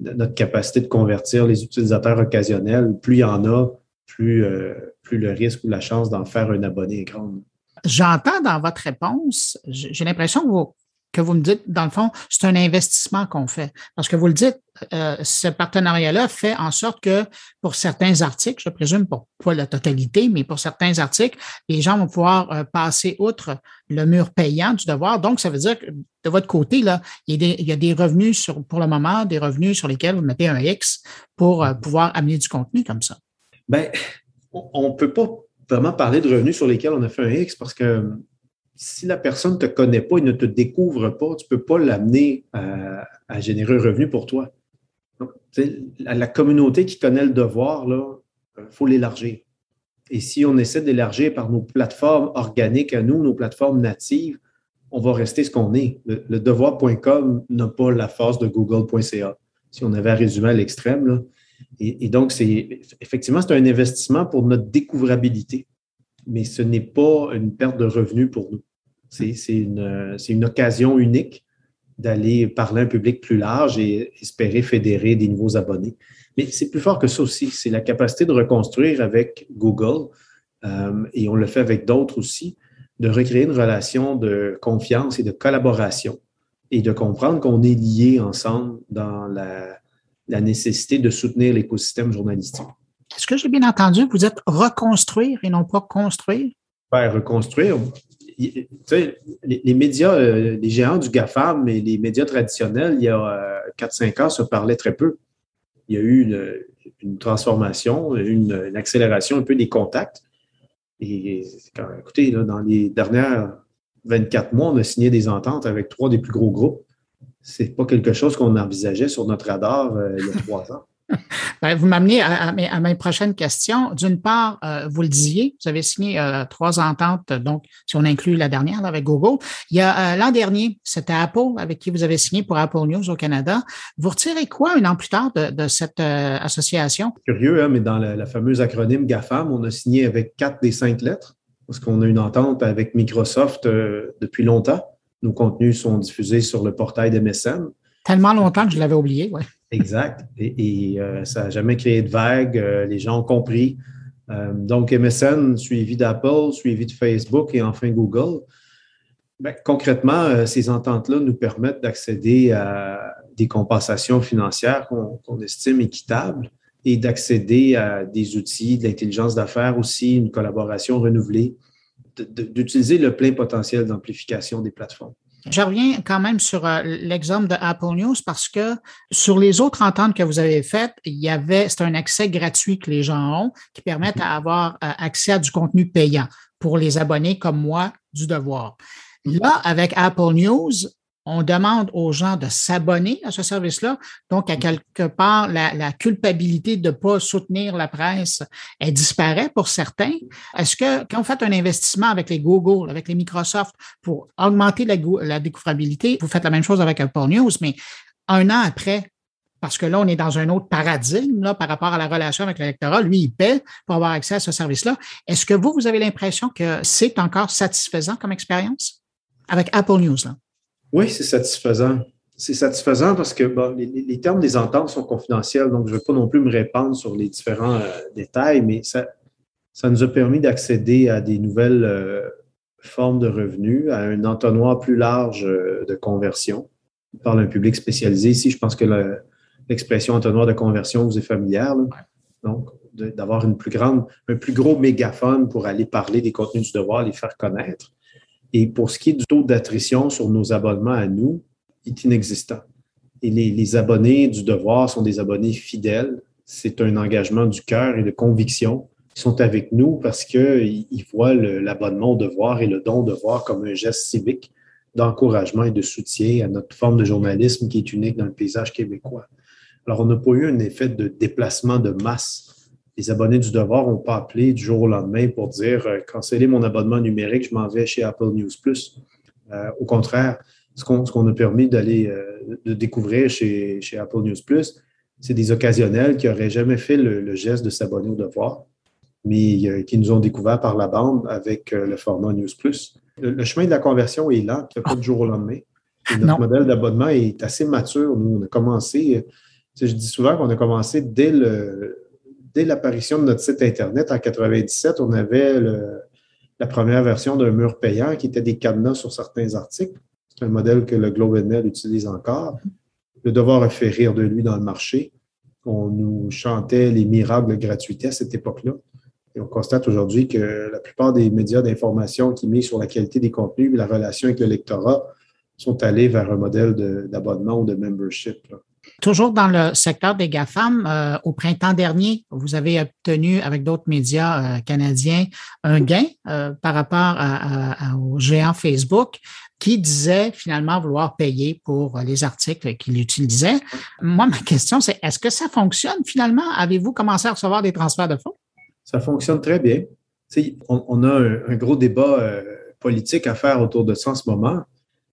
notre capacité de convertir les utilisateurs occasionnels, plus il y en a, plus, euh, plus le risque ou la chance d'en faire un abonné est grande. J'entends dans votre réponse, j'ai l'impression que vous, que vous me dites, dans le fond, c'est un investissement qu'on fait. Parce que vous le dites, euh, ce partenariat-là fait en sorte que pour certains articles, je présume pour pas la totalité, mais pour certains articles, les gens vont pouvoir euh, passer outre le mur payant du devoir. Donc, ça veut dire que de votre côté, là, il y a des, revenus sur, pour le moment, des revenus sur lesquels vous mettez un X pour euh, pouvoir amener du contenu comme ça. Ben, on ne peut pas vraiment parler de revenus sur lesquels on a fait un X parce que si la personne ne te connaît pas et ne te découvre pas, tu ne peux pas l'amener à, générer un revenu pour toi. Donc, la, communauté qui connaît le devoir, il faut l'élargir. Et si on essaie d'élargir par nos plateformes organiques à nous, nos plateformes natives, on va rester ce qu'on est. Le, devoir.com n'a pas la force de google.ca. Si on avait à résumer à l'extrême. Et, et donc, effectivement, c'est un investissement pour notre découvrabilité, mais ce n'est pas une perte de revenus pour nous. C'est c'est une, occasion unique d'aller parler à un public plus large et espérer fédérer des nouveaux abonnés. Mais c'est plus fort que ça aussi. C'est la capacité de reconstruire avec Google, euh, et on le fait avec d'autres aussi, de recréer une relation de confiance et de collaboration et de comprendre qu'on est liés ensemble dans la, la nécessité de soutenir l'écosystème journalistique. Est-ce que j'ai bien entendu? Vous êtes reconstruire et non pas construire? Ben, reconstruire. Les, médias, euh, les géants du GAFAM et les médias traditionnels, il y a euh, 4-5 ans, se parlaient très peu. il y a eu une, transformation, une, accélération un peu des contacts. Et écoutez, dans les dernières 24 mois, on a signé des ententes avec trois des plus gros groupes. Ce n'est pas quelque chose qu'on envisageait sur notre radar euh, il y a trois ans. Ben, vous m'amenez à, mes prochaines questions. D'une part, euh, vous le disiez, vous avez signé euh, trois ententes, donc si on inclut la dernière avec Google. Il y a euh, l'an dernier, c'était Apple avec qui vous avez signé pour Apple News au Canada. Vous retirez quoi un an plus tard de, cette association? Curieux, hein, mais dans la, fameuse acronyme GAFAM, on a signé avec quatre des cinq lettres parce qu'on a une entente avec Microsoft depuis longtemps. Nos contenus sont diffusés sur le portail de MSN. Tellement longtemps que je l'avais oublié, oui. Exact. Et, euh, ça n'a jamais créé de vague. Euh, les gens ont compris. Euh, donc, MSN, suivi d'Apple, suivi de Facebook et enfin Google. Ben, concrètement, ces ententes-là nous permettent d'accéder à des compensations financières qu'on estime équitables et d'accéder à des outils de l'intelligence d'affaires aussi, une collaboration renouvelée, d'utiliser le plein potentiel d'amplification des plateformes. Je reviens quand même sur euh, l'exemple de Apple News parce que sur les autres ententes que vous avez faites, il y avait, c'est un accès gratuit que les gens ont qui permettent d'avoir mhm. accès à du contenu payant pour les abonnés comme moi du devoir. Là, avec Apple News, on demande aux gens de s'abonner à ce service-là. Donc, à quelque part, la, culpabilité de ne pas soutenir la presse, elle disparaît pour certains. Est-ce que quand vous faites un investissement avec les Google, avec les Microsoft pour augmenter la, la découvrabilité, vous faites la même chose avec Apple News, mais un an après, parce que là, on est dans un autre paradigme là, par rapport à la relation avec l'électorat. Lui, il paie pour avoir accès à ce service-là. Est-ce que vous, vous avez l'impression que c'est encore satisfaisant comme expérience avec Apple News? Là? Oui, c'est satisfaisant. C'est satisfaisant parce que les, termes des ententes sont confidentiels, donc je ne vais pas non plus me répandre sur les différents euh, détails, mais ça, ça nous a permis d'accéder à des nouvelles euh, formes de revenus, à un entonnoir plus large euh, de conversion. On parle d'un public spécialisé ici. Je pense que l'expression entonnoir de conversion vous est familière. Donc, d'avoir une plus grande, un plus gros mégaphone pour aller parler des contenus du devoir, les faire connaître. Et pour ce qui est du taux d'attrition sur nos abonnements à nous, il est inexistant. Et les, abonnés du devoir sont des abonnés fidèles. C'est un engagement du cœur et de conviction. Ils sont avec nous parce qu'ils voient l'abonnement au devoir et le don au devoir comme un geste civique d'encouragement et de soutien à notre forme de journalisme qui est unique dans le paysage québécois. Alors, on n'a pas eu un effet de déplacement de masse les abonnés du devoir n'ont pas appelé du jour au lendemain pour dire euh, cancellez mon abonnement numérique, je m'en vais chez Apple News Plus. Euh, au contraire, ce qu'on a permis d'aller euh, de découvrir chez, chez, Apple News Plus, c'est des occasionnels qui n'auraient jamais fait le, geste de s'abonner au devoir, mais qui nous ont découvert par la bande avec le format News Plus. Le, chemin de la conversion est lent, il pas du jour au lendemain. notre modèle d'abonnement est assez mature. Nous, on a commencé, je dis souvent qu'on a commencé dès le, dès l'apparition de notre site Internet en 97, on avait la première version d'un mur payant qui était des cadenas sur certains articles. C'est un modèle que le Globe and Mail utilise encore. Le devoir a fait rire de lui dans le marché. On nous chantait les miracles de gratuité à cette époque-là. Et on constate aujourd'hui que la plupart des médias d'information qui misent sur la qualité des contenus et la relation avec le lectorat sont allés vers un modèle d'abonnement ou de membership. Toujours dans le secteur des GAFAM, euh, au printemps dernier, vous avez obtenu avec d'autres médias euh, canadiens un gain euh, par rapport au géant Facebook qui disait finalement vouloir payer pour les articles qu'il utilisait. Moi, ma question, c'est est-ce que ça fonctionne finalement? Avez-vous commencé à recevoir des transferts de fonds? Ça fonctionne très bien. On, a un, gros débat politique à faire autour de ça en ce moment.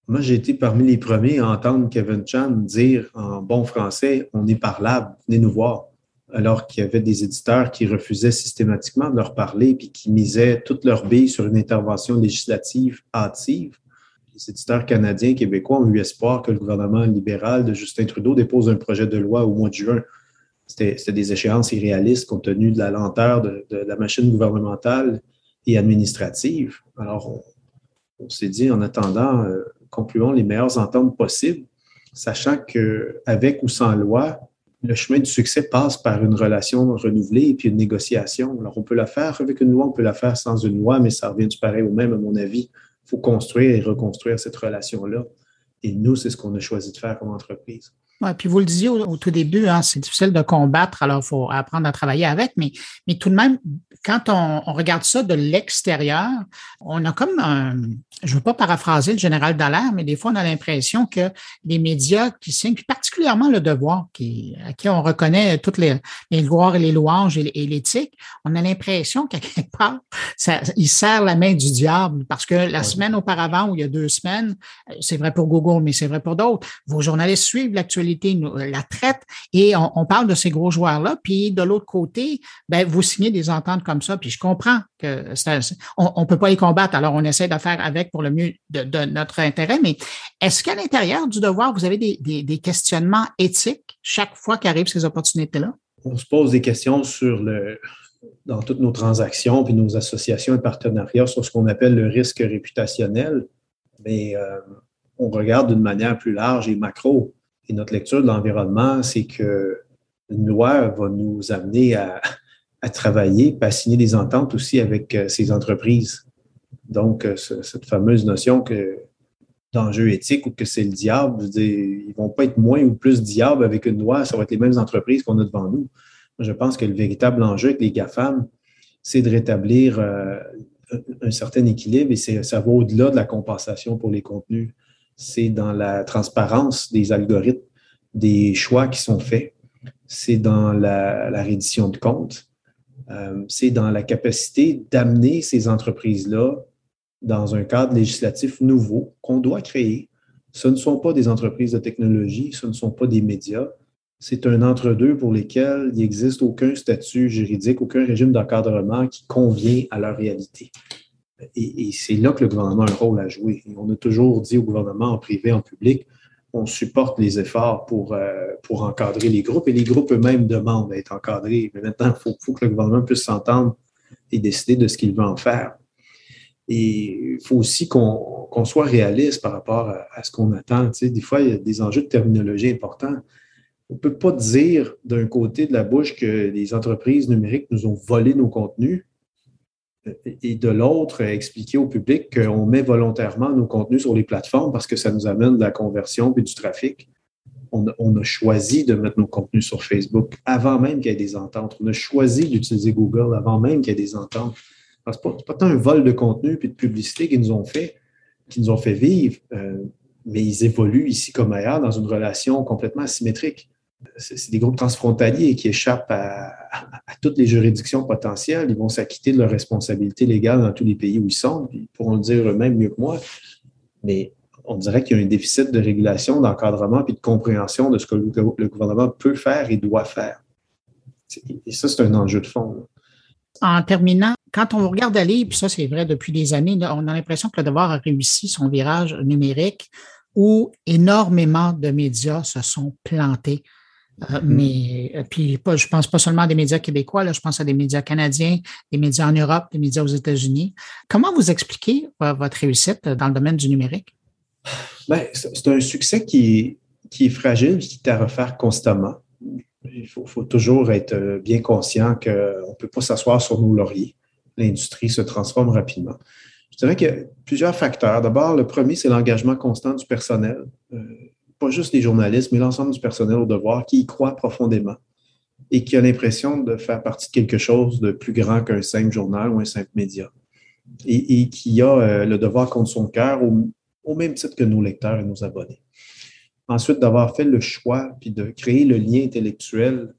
Moi, j'ai été parmi les premiers à entendre Kevin Chan dire en bon français On est parlable, venez nous voir. Alors qu'il y avait des éditeurs qui refusaient systématiquement de leur parler puis qui misaient toute leur bille sur une intervention législative hâtive. Les éditeurs canadiens québécois ont eu espoir que le gouvernement libéral de Justin Trudeau dépose un projet de loi au mois de juin. C'était des échéances irréalistes compte tenu de la lenteur de, la machine gouvernementale et administrative. Alors, on, on s'est dit, en attendant, euh, concluons les meilleures ententes possibles, sachant qu'avec ou sans loi, le chemin du succès passe par une relation renouvelée et puis une négociation. Alors, on peut la faire avec une loi, on peut la faire sans une loi, mais ça revient du pareil au même, à mon avis. Il faut construire et reconstruire cette relation-là. Et nous, c'est ce qu'on a choisi de faire comme entreprise. Ouais, puis vous le disiez au, tout début, hein, c'est difficile de combattre, alors il faut apprendre à travailler avec, mais, mais tout de même, quand on, on regarde ça de l'extérieur, on a comme un, je ne veux pas paraphraser le général Dallaire, mais des fois, on a l'impression que les médias qui signent, puis particulièrement le devoir, qui, à qui on reconnaît toutes les, les gloires et les louanges et, l'éthique, on a l'impression qu'à quelque part, ça, il serre la main du diable parce que la semaine auparavant, ou il y a deux semaines, c'est vrai pour Google, mais c'est vrai pour d'autres, vos journalistes suivent l'actualité, la traitent et on, parle de ces gros joueurs-là. Puis de l'autre côté, ben, vous signez des ententes comme ça, puis je comprends que on ne peut pas les combattre, alors on essaie de faire avec pour le mieux de, notre intérêt, mais est-ce qu'à l'intérieur du devoir, vous avez des, questionnements éthiques chaque fois qu'arrivent ces opportunités-là? On se pose des questions sur le, dans toutes nos transactions puis nos associations et partenariats sur ce qu'on appelle le risque réputationnel, mais euh, on regarde d'une manière plus large et macro. Et notre lecture de l'environnement, c'est que une loi va nous amener à, travailler, à signer des ententes aussi avec euh, ces entreprises. Donc, euh, cette fameuse notion d'enjeu éthique ou que c'est le diable, je ils ne vont pas être moins ou plus diable avec une loi, ça va être les mêmes entreprises qu'on a devant nous. Je pense que le véritable enjeu avec les GAFAM, c'est de rétablir euh, un certain équilibre et ça va au-delà de la compensation pour les contenus. C'est dans la transparence des algorithmes, des choix qui sont faits. C'est dans la, reddition de comptes euh, c'est dans la capacité d'amener ces entreprises-là dans un cadre législatif nouveau qu'on doit créer. Ce ne sont pas des entreprises de technologie, ce ne sont pas des médias. C'est un entre-deux pour lesquels il n'existe aucun statut juridique, aucun régime d'encadrement qui convient à leur réalité. Et, c'est là que le gouvernement a un rôle à jouer. on a toujours dit au gouvernement en privé, en public, on supporte les efforts pour, euh, pour encadrer les groupes et les groupes eux-mêmes demandent d'être encadrés. Mais maintenant, il faut, que le gouvernement puisse s'entendre et décider de ce qu'il veut en faire. Et il faut aussi qu'on soit réaliste par rapport à, ce qu'on attend. des fois, il y a des enjeux de terminologie importants. On ne peut pas dire d'un côté de la bouche que les entreprises numériques nous ont volé nos contenus et de l'autre, expliquer au public qu'on met volontairement nos contenus sur les plateformes parce que ça nous amène de la conversion et du trafic. On a, choisi de mettre nos contenus sur Facebook avant même qu'il y ait des ententes. On a choisi d'utiliser Google avant même qu'il y ait des ententes. Ce n'est pas, tant un vol de contenu et de publicité qu'ils nous ont fait, qui nous ont fait vivre, euh, mais ils évoluent ici comme ailleurs dans une relation complètement asymétrique c'est des groupes transfrontaliers qui échappent à, toutes les juridictions potentielles. Ils vont s'acquitter de leurs responsabilités légales dans tous les pays où ils sont. Ils pourront le dire eux-mêmes mieux que moi. Mais on dirait qu'il y a un déficit de régulation, d'encadrement et de compréhension de ce que le gouvernement peut faire et doit faire. Et ça, c'est un enjeu de fond. En terminant, quand on regarde aller, puis ça, c'est vrai depuis des années, on a l'impression que le devoir a réussi son virage numérique où énormément de médias se sont plantés mais euh, puis pas, je pense pas seulement à des médias québécois, là, je pense à des médias canadiens, des médias en Europe, des médias aux États-Unis. Comment vous expliquez euh, votre réussite dans le domaine du numérique? Ben, c'est un succès qui, qui est fragile, qui est à refaire constamment. Il faut, faut toujours être bien conscient qu'on ne peut pas s'asseoir sur nos lauriers. L'industrie se transforme rapidement. Je dirais qu'il y a plusieurs facteurs. D'abord, le premier, c'est l'engagement constant du personnel pas juste les journalistes, mais l'ensemble du personnel au devoir qui y croit profondément et qui a l'impression de faire partie de quelque chose de plus grand qu'un simple journal ou un simple média. Et, qui a euh, le devoir contre son cœur au, même titre que nos lecteurs et nos abonnés. Ensuite, d'avoir fait le choix puis de créer le lien intellectuel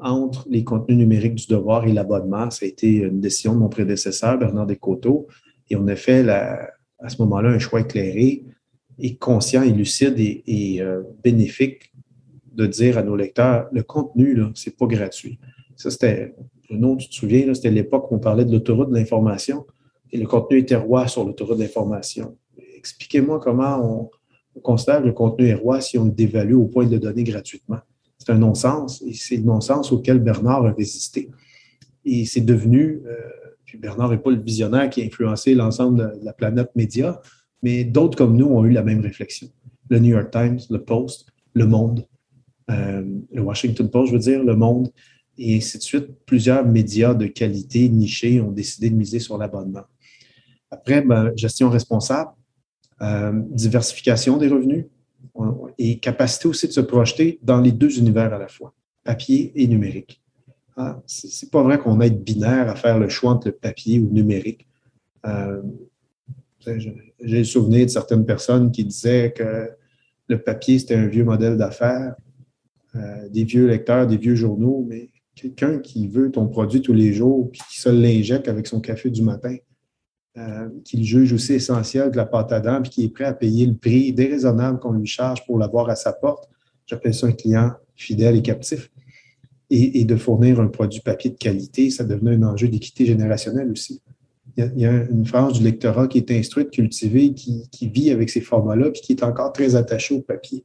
entre les contenus numériques du devoir et l'abonnement, ça a été une décision de mon prédécesseur, Bernard Descoteaux, et on a fait à ce moment-là un choix éclairé et conscient et lucide et, euh, bénéfique de dire à nos lecteurs, le contenu, ce n'est pas gratuit. Ça, c'était, Bruno, tu te souviens, c'était l'époque où on parlait de l'autoroute de l'information et le contenu était roi sur l'autoroute de l'information. Expliquez-moi comment on, considère que le contenu est roi si on le dévalue au point de le donner gratuitement. C'est un non-sens et c'est le non-sens auquel Bernard a résisté. Et c'est devenu, euh, puis Bernard n'est pas le visionnaire qui a influencé l'ensemble de la planète média, mais d'autres comme nous ont eu la même réflexion. Le New York Times, le Post, le Monde, euh, le Washington Post, je veux dire, le Monde, et ainsi de suite. Plusieurs médias de qualité nichés ont décidé de miser sur l'abonnement. Après, ben, gestion responsable, euh, diversification des revenus. et capacité aussi de se projeter dans les deux univers à la fois, papier et numérique. Ah, c'est pas vrai qu'on être binaire à faire le choix entre le papier ou le numérique. Euh, j'ai le souvenir de certaines personnes qui disaient que le papier, c'était un vieux modèle d'affaires, euh, des vieux lecteurs, des vieux journaux, mais quelqu'un qui veut ton produit tous les jours, puis qui se l'injecte avec son café du matin, euh, qu'il juge aussi essentiel que la pâte à dents, puis qui est prêt à payer le prix déraisonnable qu'on lui charge pour l'avoir à sa porte, j'appelle ça un client fidèle et captif. Et, de fournir un produit papier de qualité, ça devenait un enjeu d'équité générationnelle aussi. Il y, a, une frange du lectorat qui est instruite, cultivée, qui, vit avec ces formats-là, puis qui est encore très attachée au papier.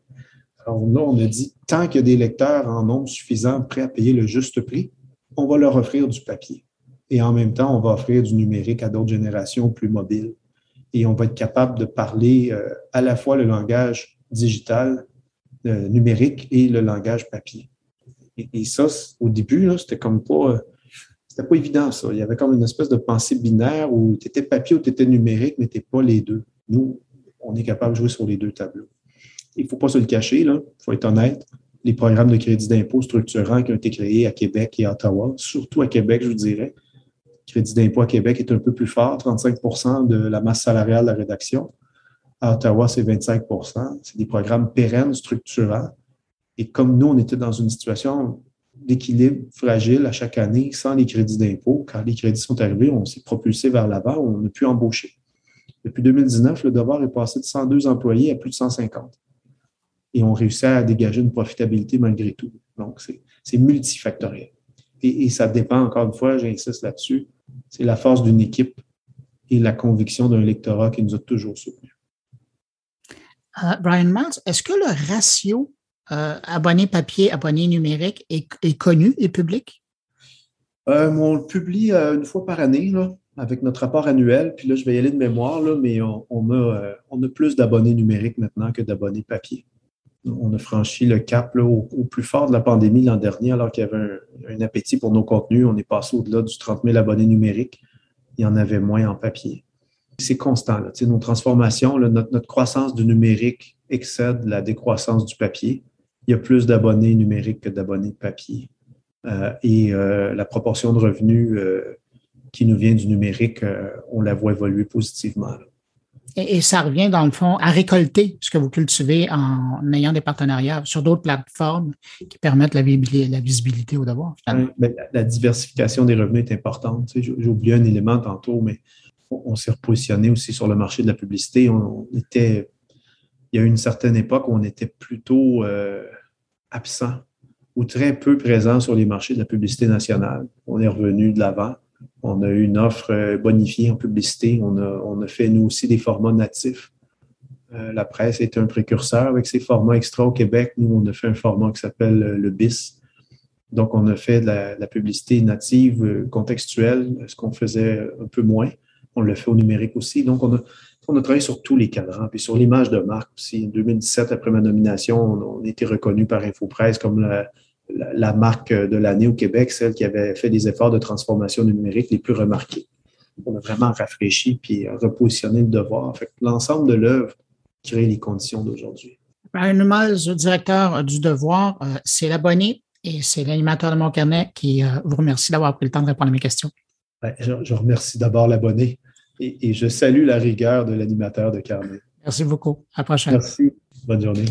Alors là, on a dit, tant qu'il y a des lecteurs en nombre suffisant prêts à payer le juste prix, on va leur offrir du papier. Et en même temps, on va offrir du numérique à d'autres générations plus mobiles. Et on va être capable de parler euh, à la fois le langage digital, euh, numérique et le langage papier. Et, ça, au début, c'était comme pas, euh, c'était pas évident ça. Il y avait comme une espèce de pensée binaire où tu étais papier ou tu étais numérique, mais tu pas les deux. Nous, on est capable de jouer sur les deux tableaux il ne faut pas se le cacher, il faut être honnête. Les programmes de crédit d'impôt structurants qui ont été créés à Québec et à Ottawa, surtout à Québec, je vous dirais. Le crédit d'impôt à Québec est un peu plus fort, 35% de la masse salariale de la rédaction. À Ottawa, c'est 25% C'est des programmes pérennes, structurants. Et comme nous, on était dans une situation d'équilibre fragile à chaque année, sans les crédits d'impôt, quand les crédits sont arrivés, on s'est propulsé vers l'avant, on a pu embaucher. Depuis 2019, le devoir est passé de 102 employés à plus de 150 et on réussit à dégager une profitabilité malgré tout. Donc, c'est multifactoriel. Et, ça dépend, encore une fois, j'insiste là-dessus, c'est la force d'une équipe et la conviction d'un lectorat qui nous a toujours soutenus. Euh, Brian Miles, est-ce que le ratio euh, abonné papier, abonné numérique est, connu et public? Euh, on le publie une fois par année avec notre rapport annuel. Puis là, je vais y aller de mémoire, mais on, a, on a plus d'abonnés numériques maintenant que d'abonnés papier on a franchi le cap au, plus fort de la pandémie l'an dernier, alors qu'il y avait un, appétit pour nos contenus. On est passé au-delà du 30 000 abonnés numériques. Il y en avait moins en papier. C'est constant. Nos transformations, notre, croissance du numérique excède la décroissance du papier. Il y a plus d'abonnés numériques que d'abonnés papier. Euh, et euh, la proportion de revenus euh, qui nous vient du numérique, on la voit évoluer positivement. Et, ça revient, dans le fond, à récolter ce que vous cultivez en ayant des partenariats sur d'autres plateformes qui permettent la, visibilité, au devoir. la, diversification des revenus est importante. J'ai oublié un élément tantôt, mais on, s'est repositionné aussi sur le marché de la publicité. On, était, il y a eu une certaine époque où on était plutôt absent ou très peu présent sur les marchés de la publicité nationale. On est revenu de l'avant. On a eu une offre euh, bonifiée en publicité. On a, fait, nous aussi, des formats natifs. Euh, la presse est un précurseur avec ses formats extra au Québec. Nous, on a fait un format qui s'appelle euh, le BIS. Donc, on a fait de la, publicité native, contextuelle, ce qu'on faisait un peu moins. On le fait au numérique aussi. Donc, on a, on a travaillé sur tous les cadrans, puis sur l'image de marque aussi. En 2017, après ma nomination, on, a été reconnu par InfoPresse comme la, la, marque de l'année au Québec, celle qui avait fait des efforts de transformation numérique les plus remarqués. On a vraiment rafraîchi puis repositionné le devoir. l'ensemble de l'œuvre crée les conditions d'aujourd'hui. Brian Miles, directeur du Devoir, euh, c'est l'abonné et c'est l'animateur de mon carnet qui euh, vous remercie d'avoir pris le temps de répondre à mes questions. je, remercie d'abord l'abonné et, et, je salue la rigueur de l'animateur de carnet. Merci beaucoup. À la prochaine. Merci. Bonne journée.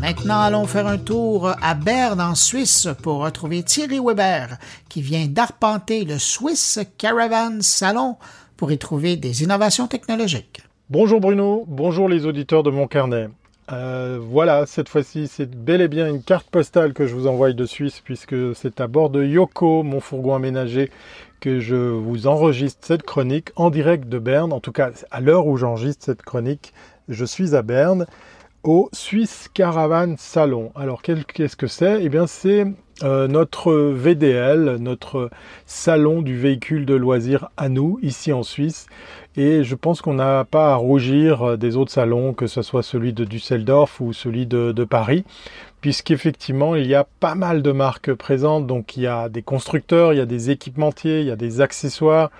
Maintenant, allons faire un tour à Berne, en Suisse, pour retrouver Thierry Weber, qui vient d'arpenter le Swiss Caravan Salon pour y trouver des innovations technologiques. Bonjour Bruno, bonjour les auditeurs de mon carnet. Euh, voilà, cette fois-ci, c'est bel et bien une carte postale que je vous envoie de Suisse, puisque c'est à bord de Yoko, mon fourgon aménagé, que je vous enregistre cette chronique en direct de Berne. En tout cas, à l'heure où j'enregistre cette chronique, je suis à Berne au Swiss Caravan Salon. Alors qu'est-ce que c'est? Eh bien c'est euh, notre VDL, notre salon du véhicule de loisirs à nous, ici en Suisse. Et je pense qu'on n'a pas à rougir des autres salons, que ce soit celui de Düsseldorf ou celui de, Paris, puisqu'effectivement, il y a pas mal de marques présentes. Donc, il y a des constructeurs, il y a des équipementiers, il y a des accessoires.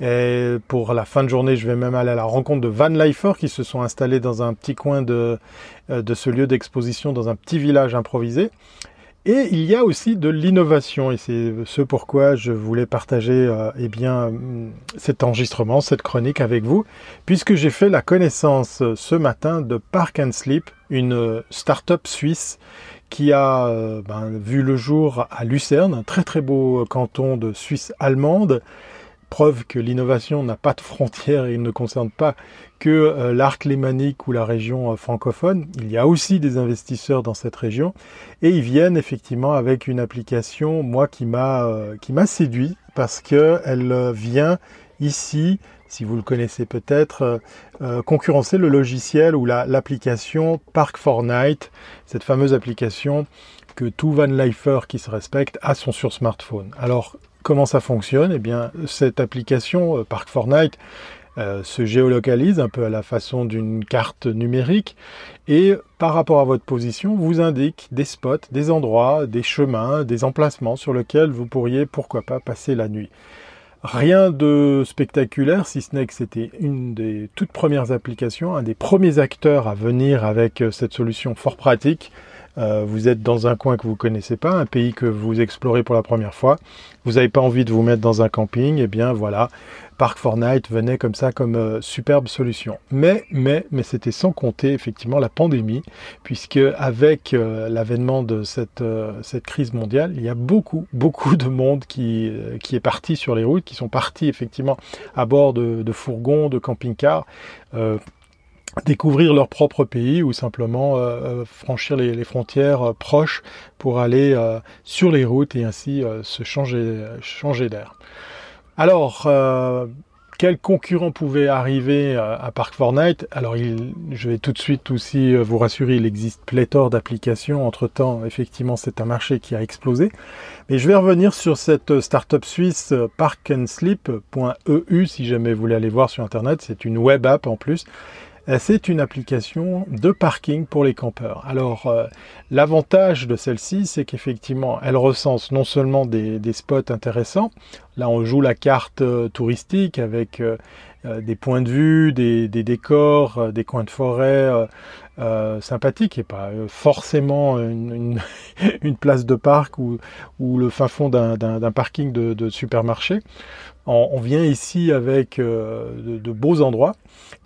Et pour la fin de journée, je vais même aller à la rencontre de Van Leifer qui se sont installés dans un petit coin de, euh, de ce lieu d'exposition, dans un petit village improvisé. Et il y a aussi de l'innovation, et c'est ce pourquoi je voulais partager euh, eh bien, cet enregistrement, cette chronique avec vous, puisque j'ai fait la connaissance euh, ce matin de Park and Sleep, une euh, start-up suisse qui a ben, vu le jour à Lucerne, un très très beau canton de Suisse allemande, preuve que l'innovation n'a pas de frontières et ne concerne pas que euh, l'arc lémanique ou la région euh, francophone. Il y a aussi des investisseurs dans cette région et ils viennent effectivement avec une application, moi, qui m'a euh, qui m'a séduit parce que elle vient ici, si vous le connaissez peut-être, concurrencer le logiciel ou l'application Park Fortnite, cette fameuse application que tout Van Lifer qui se respecte a son sur smartphone. Alors Comment ça fonctionne Eh bien, cette application euh, Park Fortnite euh, se géolocalise un peu à la façon d'une carte numérique et par rapport à votre position vous indique des spots, des endroits, des chemins, des emplacements sur lesquels vous pourriez pourquoi pas passer la nuit. Rien de spectaculaire, si ce n'est que c'était une des toutes premières applications, un des premiers acteurs à venir avec euh, cette solution fort pratique euh, vous êtes dans un coin que vous connaissez pas, un pays que vous explorez pour la première fois, vous n'avez pas envie de vous mettre dans un camping, et eh bien voilà, Park Fortnite venait comme ça comme euh, superbe solution. Mais mais mais c'était sans compter effectivement la pandémie, puisque avec euh, l'avènement de cette cette crise mondiale, il y a beaucoup beaucoup de monde qui qui est parti sur les routes, qui sont partis effectivement à bord de, de fourgons, de camping-cars découvrir leur propre pays ou simplement euh, euh, franchir les, frontières euh, proches pour aller sur les routes et ainsi se changer, changer d'air. Alors, quels concurrents pouvaient arriver à Park Fortnite? Alors, il, je vais tout de suite aussi vous rassurer, il existe pléthore d'applications. Entre-temps, effectivement, c'est un marché qui a explosé. Mais je vais revenir sur cette startup suisse parkandsleep.eu si jamais vous voulez aller voir sur Internet. C'est une web app en plus euh, c'est une application de parking pour les campeurs. Alors, euh, l'avantage de celle-ci, c'est qu'effectivement, elle recense non seulement des, spots intéressants, là on joue la carte euh, touristique avec des points de vue, des, décors, des coins de forêt sympathiques et pas forcément une, place de parc ou, le fin fond d'un parking de supermarché. On, vient ici avec euh, de, beaux endroits,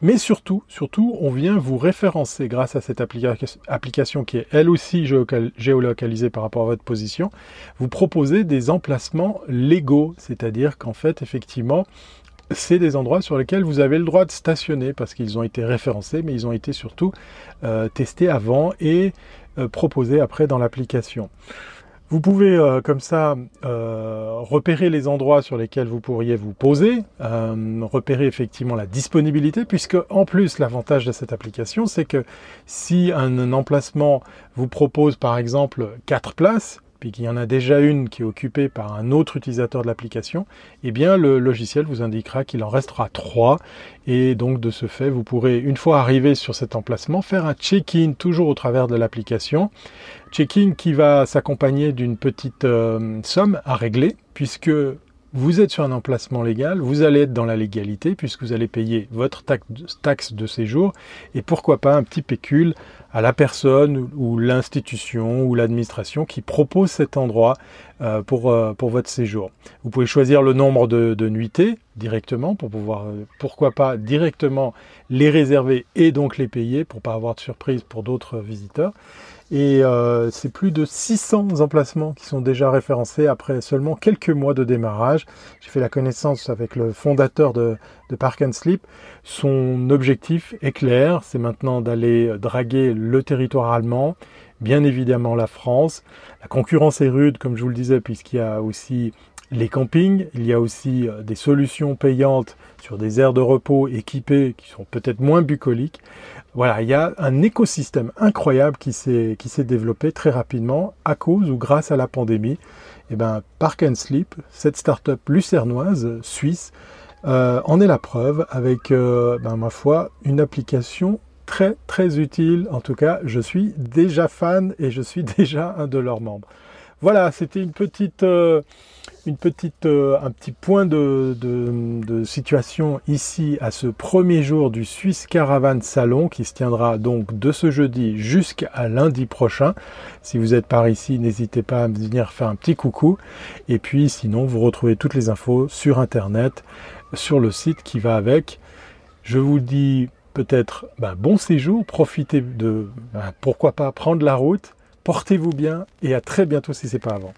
mais surtout, surtout, on vient vous référencer grâce à cette application qui est elle aussi géolocalisée par rapport à votre position, vous proposer des emplacements légaux, c'est-à-dire qu'en fait, effectivement, c'est des endroits sur lesquels vous avez le droit de stationner parce qu'ils ont été référencés, mais ils ont été surtout euh, testés avant et euh, proposés après dans l'application. Vous pouvez euh, comme ça repérer les endroits sur lesquels vous pourriez vous poser, repérer effectivement la disponibilité, puisque en plus l'avantage de cette application, c'est que si un, emplacement vous propose par exemple quatre places, puis qu'il y en a déjà une qui est occupée par un autre utilisateur de l'application, eh bien le logiciel vous indiquera qu'il en restera trois et donc de ce fait, vous pourrez une fois arrivé sur cet emplacement faire un check-in toujours au travers de l'application. Check-in qui va s'accompagner d'une petite euh, somme à régler puisque vous êtes sur un emplacement légal, vous allez être dans la légalité puisque vous allez payer votre taxe de séjour et pourquoi pas un petit pécule à la personne ou l'institution ou l'administration qui propose cet endroit euh, pour, euh, pour votre séjour. Vous pouvez choisir le nombre de, de nuitées directement pour pouvoir, euh, pourquoi pas directement les réserver et donc les payer pour pas avoir de surprise pour d'autres visiteurs. Et euh, c'est plus de 600 emplacements qui sont déjà référencés après seulement quelques mois de démarrage. J'ai fait la connaissance avec le fondateur de, Park and Sleep. Son objectif est clair, c'est maintenant d'aller draguer le territoire allemand, bien évidemment la France. La concurrence est rude, comme je vous le disais, puisqu'il y a aussi les campings, il y a aussi euh, des solutions payantes sur des aires de repos équipées qui sont peut-être moins bucoliques. Voilà, il y a un écosystème incroyable qui s'est développé très rapidement à cause ou grâce à la pandémie. Et eh ben Park and Sleep, cette start-up lucernoise suisse, euh, en est la preuve avec, euh, ben, ma foi, une application très très utile. En tout cas, je suis déjà fan et je suis déjà un de leurs membres. Voilà, c'était une petite, euh, une petite, euh, un petit point de, situation ici à ce premier jour du Swiss Caravan Salon qui se tiendra donc de ce jeudi jusqu'à lundi prochain. Si vous êtes par ici, n'hésitez pas à venir faire un petit coucou. Et puis sinon, vous retrouvez toutes les infos sur Internet, sur le site qui va avec. Je vous dis peut-être ben, bon séjour, profitez de, ben, pourquoi pas prendre la route, portez-vous bien et à très bientôt si c'est pas avant.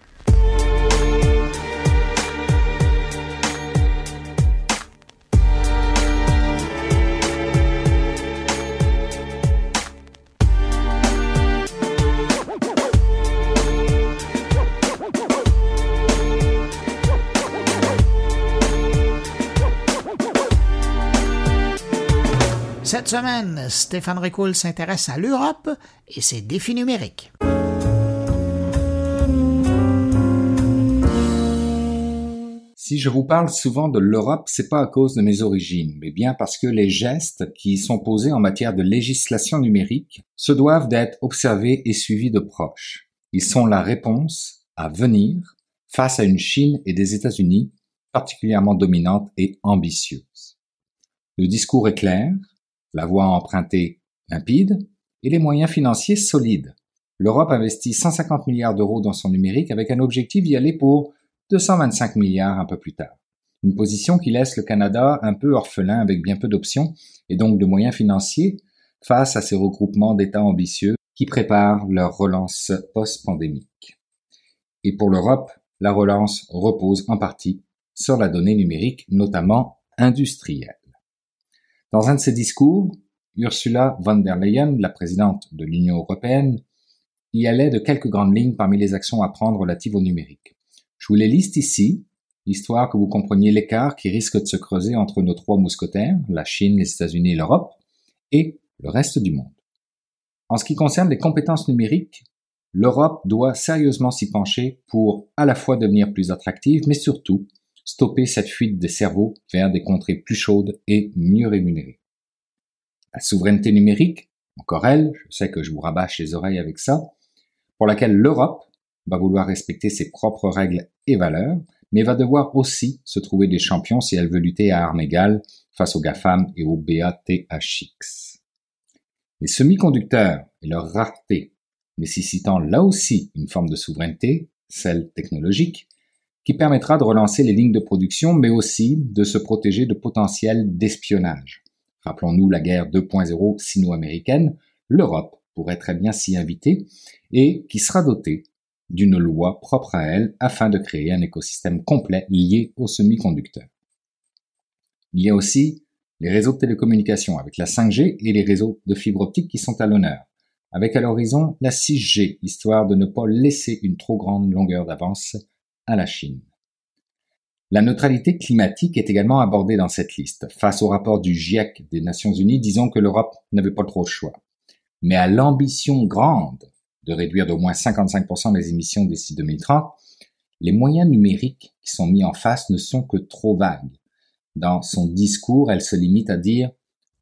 Cette semaine, Stéphane Ricoul s'intéresse à l'Europe et ses défis numériques. Si je vous parle souvent de l'Europe, c'est pas à cause de mes origines, mais bien parce que les gestes qui sont posés en matière de législation numérique se doivent d'être observés et suivis de proches. Ils sont la réponse à venir face à une Chine et des États-Unis particulièrement dominantes et ambitieuses. Le discours est clair, la voie empruntée limpide et les moyens financiers solides. L'Europe investit 150 milliards d'euros dans son numérique avec un objectif d'y aller pour 225 milliards un peu plus tard. Une position qui laisse le Canada un peu orphelin avec bien peu d'options et donc de moyens financiers face à ces regroupements d'États ambitieux qui préparent leur relance post-pandémique. Et pour l'Europe, la relance repose en partie sur la donnée numérique, notamment industrielle. Dans un de ses discours, Ursula von der Leyen, la présidente de l'Union européenne, y allait de quelques grandes lignes parmi les actions à prendre relatives au numérique. Je vous les liste ici, histoire que vous compreniez l'écart qui risque de se creuser entre nos trois mousquetaires, la Chine, les États-Unis et l'Europe, et le reste du monde. En ce qui concerne les compétences numériques, l'Europe doit sérieusement s'y pencher pour à la fois devenir plus attractive, mais surtout stopper cette fuite des cerveaux vers des contrées plus chaudes et mieux rémunérées. La souveraineté numérique, encore elle, je sais que je vous rabâche les oreilles avec ça, pour laquelle l'Europe va vouloir respecter ses propres règles et valeurs, mais va devoir aussi se trouver des champions si elle veut lutter à armes égales face aux GAFAM et aux BATHX. Les semi-conducteurs et leur rareté nécessitant là aussi une forme de souveraineté, celle technologique, qui permettra de relancer les lignes de production, mais aussi de se protéger de potentiel d'espionnage. Rappelons-nous la guerre 2.0 sino-américaine, l'Europe pourrait très bien s'y inviter et qui sera dotée d'une loi propre à elle afin de créer un écosystème complet lié aux semi-conducteurs. Il y a aussi les réseaux de télécommunications avec la 5G et les réseaux de fibre optique qui sont à l'honneur, avec à l'horizon la 6G, histoire de ne pas laisser une trop grande longueur d'avance à la Chine. La neutralité climatique est également abordée dans cette liste. Face au rapport du GIEC des Nations Unies, disons que l'Europe n'avait pas trop le choix. Mais à l'ambition grande de réduire d'au moins 55% les émissions d'ici 2030, les moyens numériques qui sont mis en face ne sont que trop vagues. Dans son discours, elle se limite à dire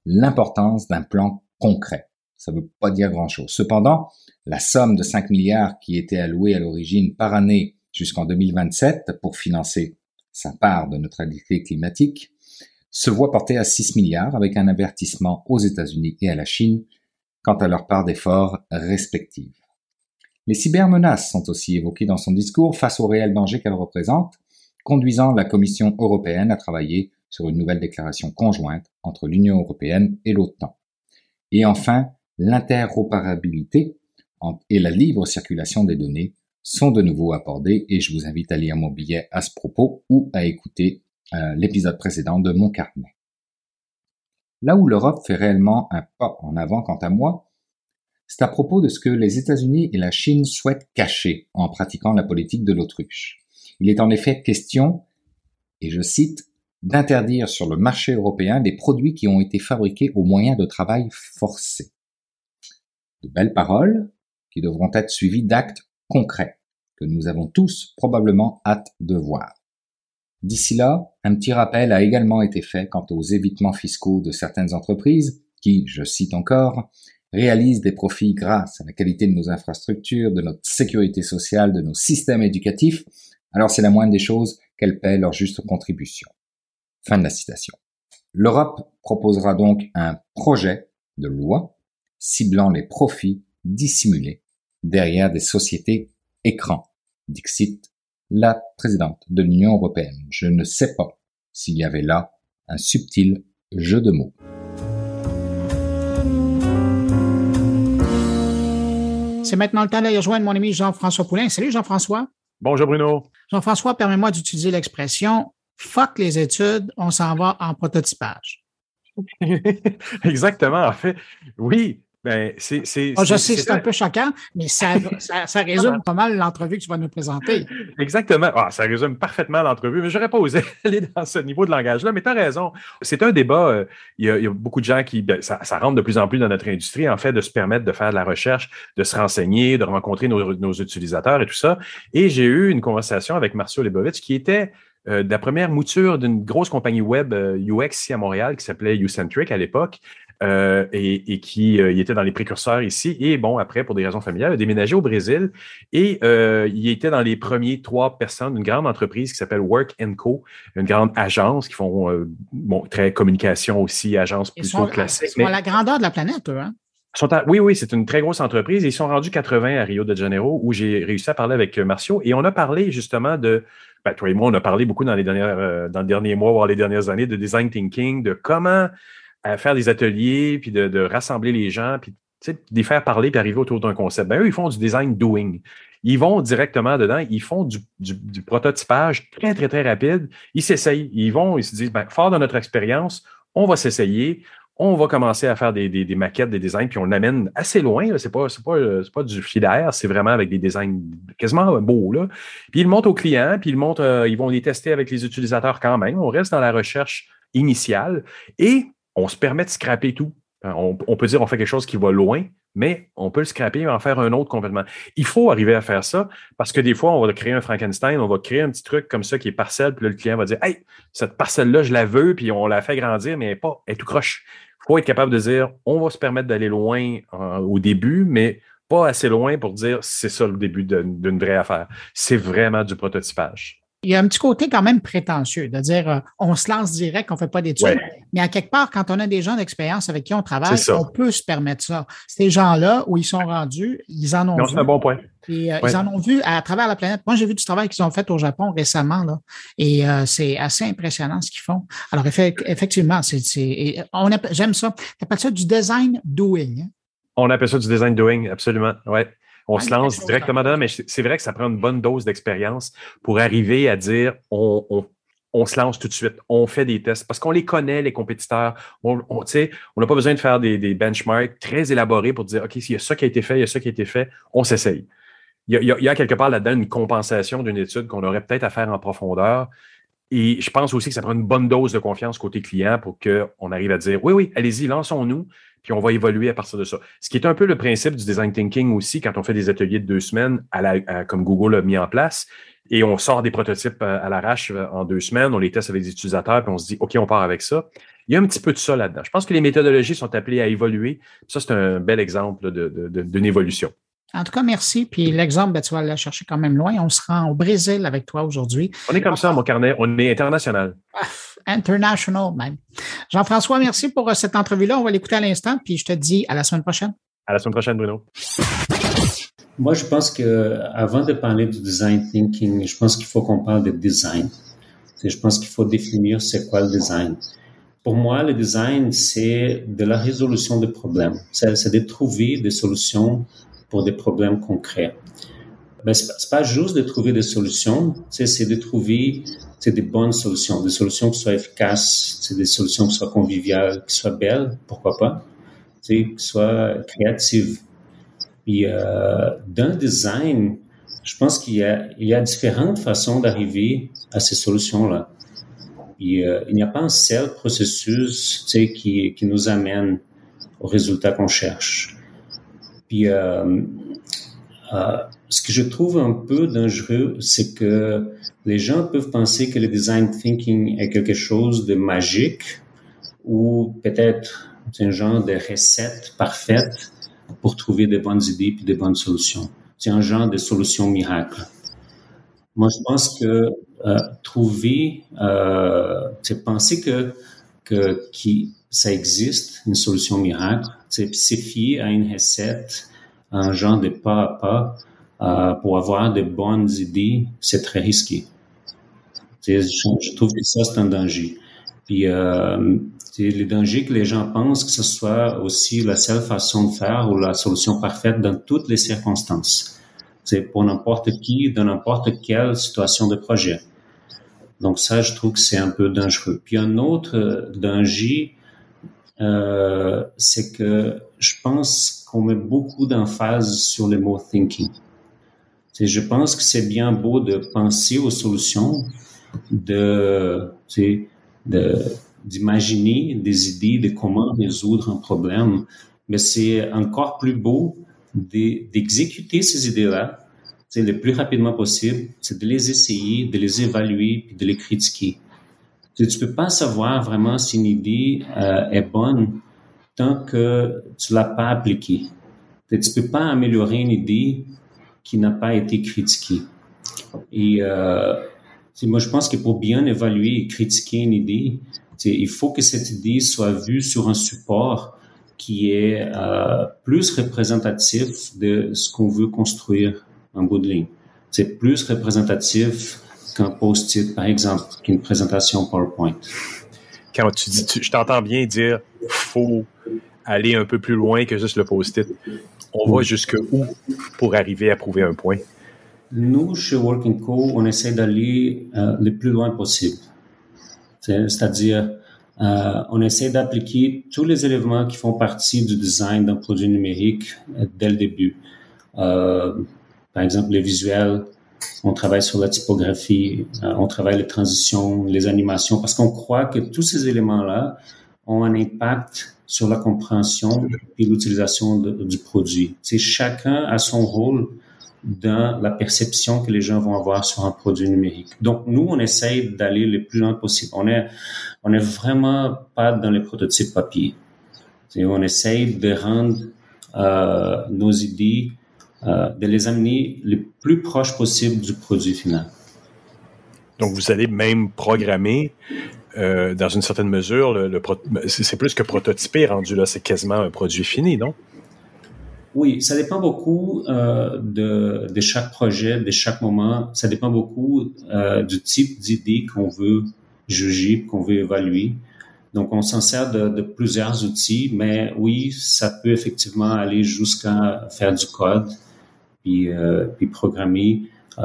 l'importance d'un plan concret. Ça ne veut pas dire grand-chose. Cependant, la somme de 5 milliards qui était allouée à l'origine par année jusqu'en 2027 pour financer sa part de neutralité climatique, se voit porter à 6 milliards avec un avertissement aux États-Unis et à la Chine quant à leur part d'efforts respective. Les cybermenaces sont aussi évoquées dans son discours face au réel danger qu'elles représentent, conduisant la Commission européenne à travailler sur une nouvelle déclaration conjointe entre l'Union européenne et l'OTAN. Et enfin, l'interopérabilité et la libre circulation des données sont de nouveau abordés et je vous invite à lire mon billet à ce propos ou à écouter euh, l'épisode précédent de mon carnet. Là où l'Europe fait réellement un pas en avant quant à moi, c'est à propos de ce que les États-Unis et la Chine souhaitent cacher en pratiquant la politique de l'autruche. Il est en effet question, et je cite, d'interdire sur le marché européen des produits qui ont été fabriqués au moyen de travail forcé. De belles paroles qui devront être suivies d'actes concret que nous avons tous probablement hâte de voir. D'ici là, un petit rappel a également été fait quant aux évitements fiscaux de certaines entreprises qui, je cite encore, réalisent des profits grâce à la qualité de nos infrastructures, de notre sécurité sociale, de nos systèmes éducatifs, alors c'est la moindre des choses qu'elles paient leur juste contribution. Fin de la citation. L'Europe proposera donc un projet de loi ciblant les profits dissimulés derrière des sociétés écrans. Dixit, la présidente de l'Union européenne. Je ne sais pas s'il y avait là un subtil jeu de mots. C'est maintenant le temps d'aller rejoindre mon ami Jean-François Poulain. Salut Jean-François. Bonjour Bruno. Jean-François, permets-moi d'utiliser l'expression fuck les études, on s'en va en prototypage. Exactement, en fait. Oui, ben, c'est, ah, je sais, c'est un peu choquant, mais ça, ça, résume pas mal l'entrevue que tu vas nous présenter. Exactement. Ah, ça résume parfaitement l'entrevue, mais je n'aurais pas osé aller dans ce niveau de langage-là. Mais tu as raison. C'est un débat. Euh, il, y a, beaucoup de gens qui. Ben, ça, rentre de plus en plus dans notre industrie, en fait, de se permettre de faire de la recherche, de se renseigner, de rencontrer nos, utilisateurs et tout ça. Et j'ai eu une conversation avec Marcio Lebovitch qui était euh, de la première mouture d'une grosse compagnie web UX euh, ici à Montréal qui s'appelait Ucentric à l'époque euh, et, qui il était dans les précurseurs ici. Et bon, après, pour des raisons familiales, il a déménagé au Brésil et il était dans les premiers trois personnes d'une grande entreprise qui s'appelle Work Co, une grande agence qui font bon, très communication aussi, agence plutôt classique. Ils sont à la grandeur de la planète, eux, hein? oui, oui, c'est une très grosse entreprise. Ils sont rendus 80 à Rio de Janeiro, où j'ai réussi à parler avec Marcio. Et on a parlé justement de ben, toi et moi, on a parlé beaucoup dans les, dernières, euh, dans les derniers mois, voire les dernières années, de design thinking, de comment euh, faire des ateliers, puis de, rassembler les gens, puis de les faire parler, puis arriver autour d'un concept. Ben, eux, ils font du design doing. Ils vont directement dedans, ils font du, du, prototypage très, très, très rapide. Ils s'essayent. Ils vont, ils se disent, ben, fort de notre expérience, on va s'essayer, on va commencer à faire des, des, maquettes, des designs, puis on l'amène assez loin. C'est pas, pas, pas du filaire, c'est vraiment avec des designs quasiment beaux. Là. Puis ils le montent aux clients, puis ils, montent, euh, ils vont les tester avec les utilisateurs quand même. On reste dans la recherche initiale et on se permet de scraper tout. Euh, on, peut dire on fait quelque chose qui va loin, mais on peut le scraper et en faire un autre complètement. Il faut arriver à faire ça parce que des fois, on va créer un Frankenstein, on va créer un petit truc comme ça qui est parcelle, puis là, le client va dire Hey, cette parcelle-là, je la veux, puis on la fait grandir, mais elle pas, elle est tout croche faut être capable de dire on va se permettre d'aller loin euh, au début, mais pas assez loin pour dire c'est ça le début d'une vraie affaire. C'est vraiment du prototypage. Il y a un petit côté quand même prétentieux de dire euh, on se lance direct, on ne fait pas d'études. Mais à quelque part, quand on a des gens d'expérience avec qui on travaille, on peut se permettre ça. Ces gens-là, où ils sont rendus, ils en ont. C'est un bon point. Euh, ils en ont vu à, travers la planète. Moi, j'ai vu du travail qu'ils ont fait au Japon récemment, là, et euh, c'est assez impressionnant ce qu'ils font. Alors, effectivement, c'est, j'aime ça. Tu appelles ça du design doing. Hein? On appelle ça du design doing, absolument. Ouais. On se lance directement dedans, mais c'est vrai que ça prend une bonne dose d'expérience pour arriver à dire on, on, se lance tout de suite, on fait des tests parce qu'on les connaît, les compétiteurs. On n'a pas besoin de faire des, des benchmarks très élaborés pour dire OK, s'il y a ça qui a été fait, il y a ça qui a été fait, on s'essaye il y, a, quelque part là-dedans une compensation d'une étude qu'on aurait peut-être à faire en profondeur. Et je pense aussi que ça prend une bonne dose de confiance côté client pour qu'on arrive à dire oui, oui, allez-y, lançons-nous, puis on va évoluer à partir de ça. Ce qui est un peu le principe du design thinking aussi quand on fait des ateliers de deux semaines, à la, comme Google a mis en place, et on sort des prototypes à, l'arrache euh, en deux semaines, on les teste avec les utilisateurs, puis on se dit OK, on part avec ça. Il y a un petit peu de ça là-dedans. Je pense que les méthodologies sont appelées à évoluer. Ça, c'est un bel exemple d'une évolution. En tout cas, merci. Puis l'exemple, ben, tu vas aller chercher quand même loin. On se rend au Brésil avec toi aujourd'hui. On est comme ça, mon carnet. On est international. Ah, international, même. Jean-François, merci pour euh, cette entrevue-là. On va l'écouter à l'instant. Puis je te dis à la semaine prochaine. À la semaine prochaine, Bruno. Moi, je pense que avant de parler du design thinking, je pense qu'il faut qu'on parle de design. Je pense qu'il faut définir c'est quoi le design. Pour moi, le design, c'est de la résolution de problèmes. C'est de trouver des solutions pour des problèmes concrets. Mais c'est pas, pas juste de trouver des solutions, c'est de trouver des bonnes solutions, des solutions qui soient efficaces, des solutions qui soient conviviales, qui soient belles, pourquoi pas, qui soient créatives. Puis euh, dans le design, je pense qu'il y y a différentes façons d'arriver à ces solutions-là. Euh, il n'y a pas un seul processus qui, qui nous amène au résultat qu'on cherche. Puis, euh, euh, ce que je trouve un peu dangereux, c'est que les gens peuvent penser que le design thinking est quelque chose de magique ou peut-être un genre de recette parfaite pour trouver des bonnes idées et des bonnes solutions. C'est un genre de solution miracle. Moi, je pense que euh, trouver, euh, c'est penser que que qui ça existe une solution miracle, c'est se fier à une recette, un genre de pas à pas euh, pour avoir de bonnes idées, c'est très risqué. Je, trouve que ça c'est un danger. Puis euh, c'est le danger que les gens pensent que ce soit aussi la seule façon de faire ou la solution parfaite dans toutes les circonstances. C'est pour n'importe qui, dans n'importe quelle situation de projet. Donc ça, je trouve que c'est un peu dangereux. Puis un autre euh, danger, euh, c'est que je pense qu'on met beaucoup d'emphase sur le mot thinking. je pense que c'est bien beau de penser aux solutions, de, de d'imaginer des idées de comment résoudre un problème, mais c'est encore plus beau d'exécuter ces idées-là le plus rapidement possible, c'est de les essayer, de les évaluer, puis de les critiquer. Tu ne peux pas savoir vraiment si une idée euh, est bonne tant que tu l'as pas appliquée. Tu ne peux pas améliorer une idée qui n'a pas été critiquée. Et euh, moi, je pense que pour bien évaluer et critiquer une idée, il faut que cette idée soit vue sur un support qui est euh, plus représentatif de ce qu'on veut construire en bout de ligne. C'est plus représentatif qu'un post-it, par exemple, qu'une présentation PowerPoint. Quand tu dis, je t'entends bien dire, faut aller un peu plus loin que juste le post-it. On va jusque où pour arriver à prouver un point? Nous, chez Working Co, on essaie d'aller euh, le plus loin possible. C'est-à-dire, euh, on essaie d'appliquer tous les éléments qui font partie du design d'un produit numérique euh, dès le début. Par exemple, les visuels, on travaille sur la typographie, on travaille les transitions, les animations, parce qu'on croit que tous ces éléments-là ont un impact sur la compréhension et l'utilisation du produit. C'est chacun a son rôle dans la perception que les gens vont avoir sur un produit numérique. Donc nous, on essaye d'aller le plus loin possible. On est, on est vraiment pas dans les prototypes papier. on essaye de rendre euh, nos idées euh, de les amener le plus proche possible du produit final. Donc, vous allez même programmer euh, dans une certaine mesure, le, c'est plus que prototyper rendu là, c'est quasiment un produit fini, non? Oui, ça dépend beaucoup euh, de, chaque projet, de chaque moment. Ça dépend beaucoup euh, du type d'idée qu'on veut juger, qu'on veut évaluer. Donc, on s'en sert de, plusieurs outils, mais oui, ça peut effectivement aller jusqu'à faire du code, puis, euh, programmer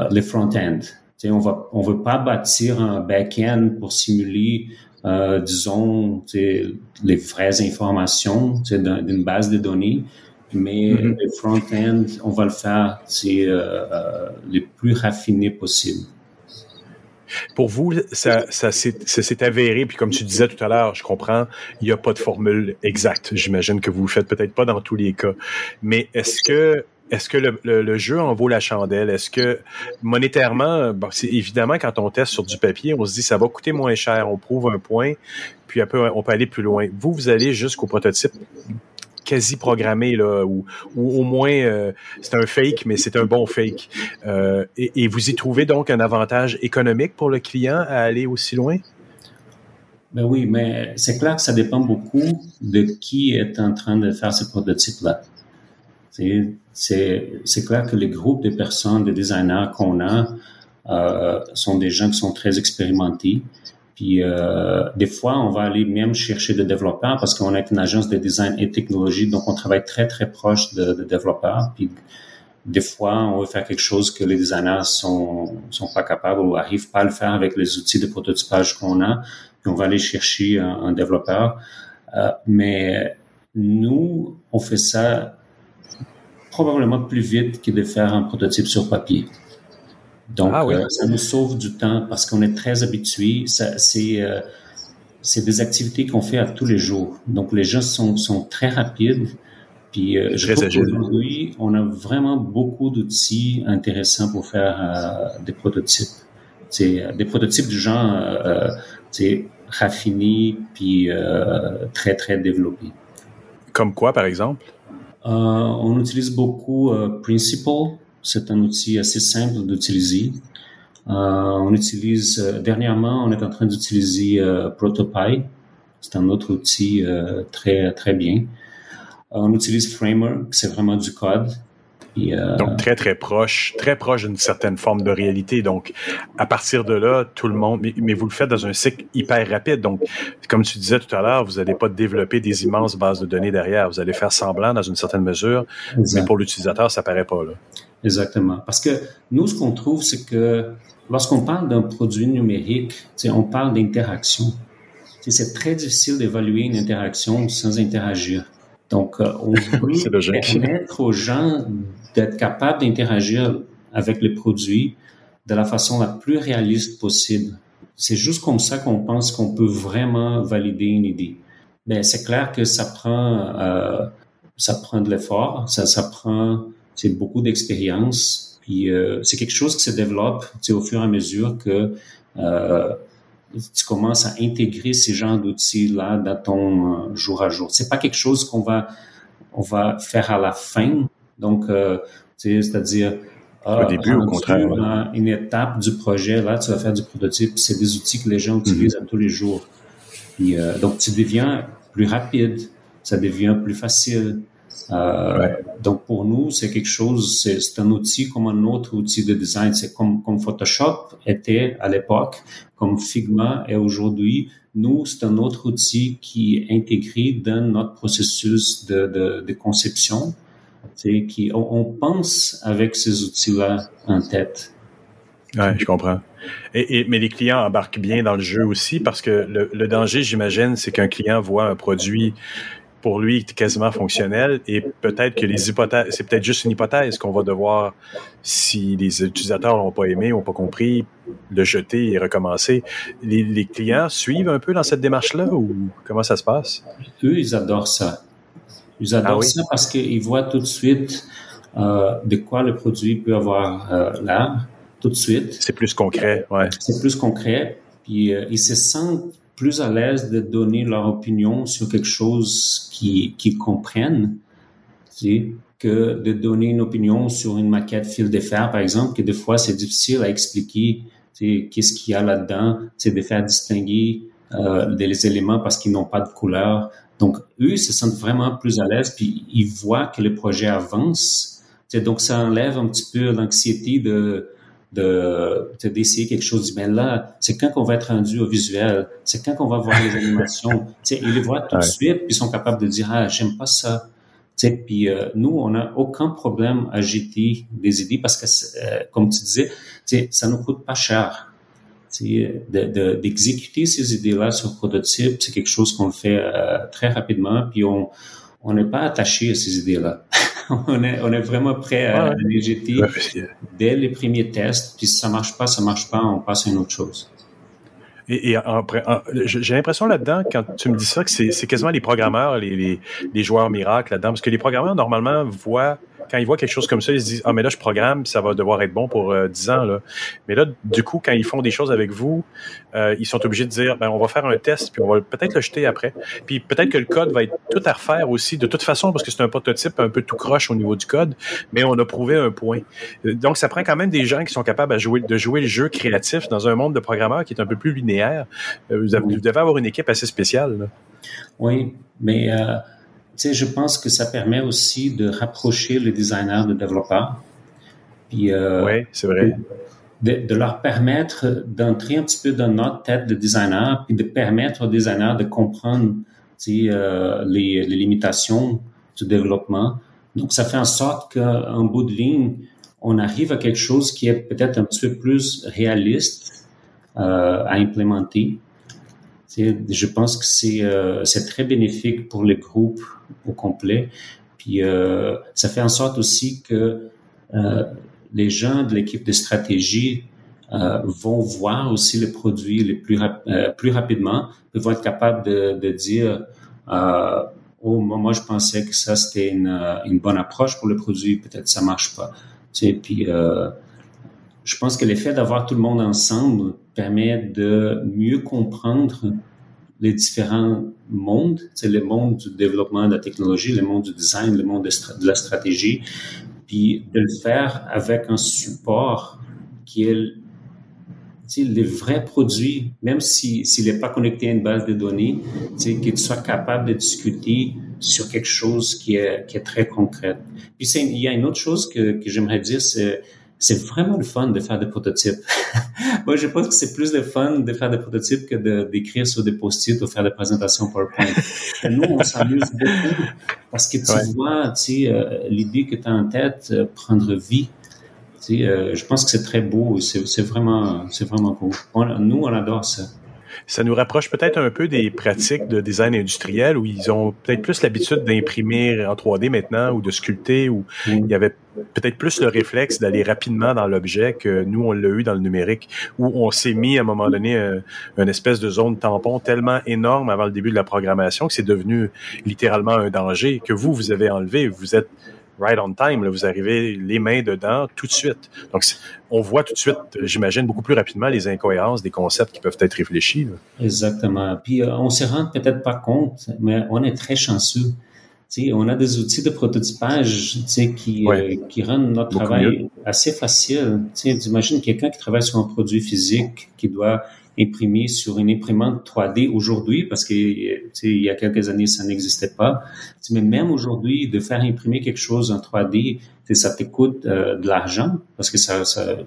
les front-end. On va, on veut pas bâtir un back-end pour simuler, disons, les vraies informations d'une base de données, mais mm-hmm. les front-end, on va le faire euh, euh, le plus raffiné possible. Pour vous, ça, ça s'est avéré, puis comme tu disais tout à l'heure, je comprends, il n'y a pas de formule exacte. J'imagine que vous ne le faites peut-être pas dans tous les cas. Mais est-ce que est-ce que le, jeu en vaut la chandelle? Est-ce que monétairement, c'est évidemment quand on teste sur du papier, on se dit ça va coûter moins cher, on prouve un point, puis après on peut aller plus loin. Vous, vous allez jusqu'au prototype quasi programmé là, ou, au moins euh, c'est un fake, mais c'est un bon fake. Euh, et, vous y trouvez donc un avantage économique pour le client à aller aussi loin? Ben oui, mais c'est clair que ça dépend beaucoup de qui est en train de faire ce prototype-là. C'est clair que les groupes de personnes, de designers qu'on a, euh, sont des gens qui sont très expérimentés. Puis euh, des fois, on va aller même chercher des développeurs parce qu'on est une agence de design et technologie, donc on travaille très très proche de, développeurs. Puis des fois, on veut faire quelque chose que les designers sont sont pas capables ou arrivent pas à le faire avec les outils de prototypage qu'on a. Puis on va aller chercher un, un développeur. Euh, mais nous, on fait ça probablement plus vite que de faire un prototype sur papier. Donc, ah euh, ça nous sauve du temps parce qu'on est très habitué. C'est euh, c'est des activités qu'on fait à tous les jours. Donc, les gens sont, sont très rapides. Puis, euh, je trouve qu'aujourd'hui, on a vraiment beaucoup d'outils intéressants pour faire des prototypes. C'est des prototypes du genre, c'est raffinés puis très très développés. Comme quoi, par exemple? on utilise beaucoup Principal. C'est un outil assez simple d'utiliser. on utilise, dernièrement, on est en train d'utiliser Protopy. C'est un autre outil très, très bien. on utilise Framework, c'est vraiment du code. Euh, Donc, très, très proche, très proche d'une certaine forme de réalité. Donc, à partir de là, tout le monde, mais, vous le faites dans un cycle hyper rapide. Donc, comme tu disais tout à l'heure, vous n'allez pas développer des immenses bases de données derrière. Vous allez faire semblant dans une certaine mesure, mais pour l'utilisateur, ça paraît pas là. Exactement. Parce que nous, ce qu'on trouve, c'est que lorsqu'on parle d'un produit numérique, on parle d'interaction. C'est très difficile d'évaluer une interaction sans interagir. Donc, euh, on veut permettre aux gens d'être capable d'interagir avec les produits de la façon la plus réaliste possible. C'est juste comme ça qu'on pense qu'on peut vraiment valider une idée. Mais c'est clair que ça prend, euh, ça prend de l'effort, ça, ça prend c'est beaucoup d'expérience. Puis euh, c'est quelque chose qui se développe au fur et à mesure que euh, tu commences à intégrer ces genres d'outils-là dans ton euh, jour à jour. C'est pas quelque chose qu'on va on va faire à la fin, donc, euh, c'est-à-dire, au début, au contraire. Une étape du projet, là, tu vas faire du prototype. C'est des outils que les gens utilisent mhm. tous les jours. Euh, donc, tu deviens plus rapide, ça devient plus facile. Euh, donc, pour nous, c'est quelque chose, c'est un outil comme un autre outil de design. C'est comme, comme Photoshop était à l'époque, comme Figma est aujourd'hui. Nous, c'est un autre outil qui est intégré dans notre processus de, de, de conception qui, on, pense avec ces outils-là en tête. Oui, je comprends. Et, mais les clients embarquent bien dans le jeu aussi parce que le, danger, j'imagine, c'est qu'un client voit un produit pour lui quasiment fonctionnel et peut-être que les hypothèses, c'est peut-être juste une hypothèse qu'on va devoir, si les utilisateurs l'ont pas aimé, n'ont pas compris, le jeter et recommencer. Les, les, clients suivent un peu dans cette démarche-là ou comment ça se passe? Eux, ils adorent ça. Ils adorent ah ça parce qu'ils voient tout de suite euh, de quoi le produit peut avoir euh, l'air, tout de suite. C'est plus concret, ouais. C'est plus concret. Puis euh, ils se sentent plus à l'aise de donner leur opinion sur quelque chose qu'ils qui comprennent, tu que de donner une opinion sur une maquette fil de fer, par exemple, que des fois c'est difficile à expliquer qu'est-ce qu'il y a là-dedans, c'est de faire distinguer euh, les éléments parce qu'ils n'ont pas de couleur. Donc, eux, se sentent vraiment plus à l'aise, puis ils voient que le projet avance. donc, ça enlève un petit peu l'anxiété de de d'essayer quelque chose. Mais là, c'est quand qu'on va être rendu au visuel, c'est quand qu'on va voir les animations. ils les voient tout de suite, puis ils sont capables de dire ah j'aime pas ça. Puis euh, nous, on n'a aucun problème à jeter des idées parce que, euh, comme tu disais, ça nous coûte pas cher d'exécuter de, ces idées-là sur prototype, c'est quelque chose qu'on fait euh, très rapidement, puis on on n'est pas attaché à ces idées-là. on, est, on est vraiment prêt à les jeter dès les premiers tests, puis si ça marche pas, ça marche pas, on passe à une autre chose. Et, j'ai l'impression là-dedans, quand tu me dis ça, que c'est quasiment les programmeurs, les, les, les joueurs miracles là-dedans, parce que les programmeurs, normalement, voient quand ils voient quelque chose comme ça, ils se disent Ah, mais là, je programme, ça va devoir être bon pour euh, 10 ans. Là. Mais là, du coup, quand ils font des choses avec vous, euh, ils sont obligés de dire ben, on va faire un test, puis on va peut-être le jeter après. Puis peut-être que le code va être tout à refaire aussi, de toute façon, parce que c'est un prototype un peu tout croche au niveau du code, mais on a prouvé un point. Donc, ça prend quand même des gens qui sont capables de jouer le jeu créatif dans un monde de programmeurs qui est un peu plus linéaire. Euh, vous, devez avoir une équipe assez spéciale. Oui, mais euh, je pense que ça permet aussi de rapprocher les designers de développeurs. Puis, euh, oui, c'est vrai. De, leur permettre d'entrer un petit peu dans notre tête de designer, puis de permettre aux designers de comprendre euh, les, les, limitations du développement. Donc, ça fait en sorte qu'en bout de ligne, on arrive à quelque chose qui est peut-être un petit peu plus réaliste euh, à implémenter. Je pense que c'est euh, c'est très bénéfique pour le groupe au complet. Puis euh, ça fait en sorte aussi que euh, les gens de l'équipe de stratégie vont voir aussi les produits les plus plus rapidement, ils vont être capables de, dire oh moi je pensais que ça c'était une, une bonne approche pour le produit, peut-être ça marche pas. Puis je pense que l'effet d'avoir tout le monde ensemble permet de mieux comprendre les différents mondes, c'est le monde du développement de la technologie, le monde du design, le monde de, la stratégie, puis de le faire avec un support qui est les vrais produits, même s'il n'est pas connecté à une base de données, qu'il soit capable de discuter sur quelque chose qui est, qui est très concret. Puis il y a une autre chose que, que j'aimerais dire, c'est c'est vraiment le fun de faire des prototypes. Moi, je pense que c'est plus le fun de faire des prototypes que d'écrire sur des post-it ou faire des présentations PowerPoint. nous, on s'amuse beaucoup parce que tu vois, tu sais, euh, l'idée que tu as en tête euh, prendre vie. Tu sais, euh, je pense que c'est très beau. C'est vraiment, c'est vraiment cool. nous, on adore ça ça nous rapproche peut-être un peu des pratiques de design industriel où ils ont peut-être plus l'habitude d'imprimer en 3D maintenant ou de sculpter où il y avait peut-être plus le réflexe d'aller rapidement dans l'objet que nous, on l'a eu dans le numérique, où on s'est mis à un moment donné euh, une espèce de zone tampon tellement énorme avant le début de la programmation que c'est devenu littéralement un danger que vous, vous avez enlevé. Vous êtes right on time. Là, vous arrivez les mains dedans tout de suite. Donc, on voit tout de suite, j'imagine, beaucoup plus rapidement les incohérences des concepts qui peuvent être réfléchis. Exactement. Puis, euh, on se rend peut-être pas compte, mais on est très chanceux. sais, on a des outils de prototypage qui, euh, qui rendent notre travail assez facile. Imagine quelqu'un qui travaille sur un produit physique qui doit imprimé sur une imprimante 3D aujourd'hui, parce que il y a quelques années, ça n'existait pas. Mais même aujourd'hui, de faire imprimer quelque chose en 3D, ça te coûte euh, de l'argent, parce que ça, ça,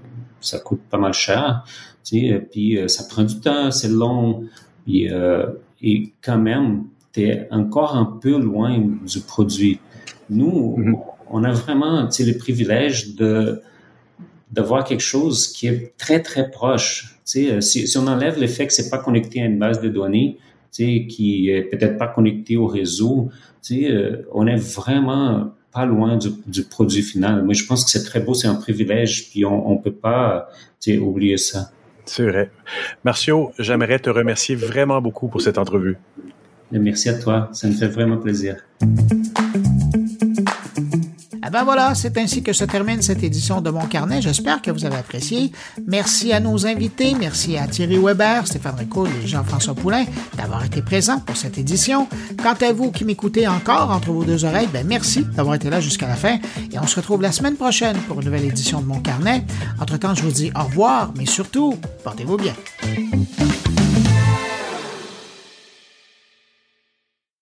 ça, coûte pas mal cher. Et puis euh, ça prend du temps, c'est long. Et, euh, et quand même, tu es encore un peu loin du produit. Nous, mm-hmm. on a vraiment le privilège de d'avoir quelque chose qui est très, très proche euh, si, si, on enlève le fait que c'est pas connecté à une base de données, qui est peut-être pas connecté au réseau, euh, on est vraiment pas loin du, du, produit final. Moi, je pense que c'est très beau, c'est un privilège, puis on, on peut pas oublier ça. C'est vrai. Marcio, j'aimerais te remercier vraiment beaucoup pour cette entrevue. Merci à toi, ça me fait vraiment plaisir. Ben voilà, c'est ainsi que se termine cette édition de Mon Carnet. J'espère que vous avez apprécié. Merci à nos invités. Merci à Thierry Weber, Stéphane Rico et Jean-François Poulain d'avoir été présents pour cette édition. Quant à vous qui m'écoutez encore entre vos deux oreilles, ben merci d'avoir été là jusqu'à la fin. Et on se retrouve la semaine prochaine pour une nouvelle édition de Mon Carnet. Entre-temps, je vous dis au revoir, mais surtout, portez-vous bien.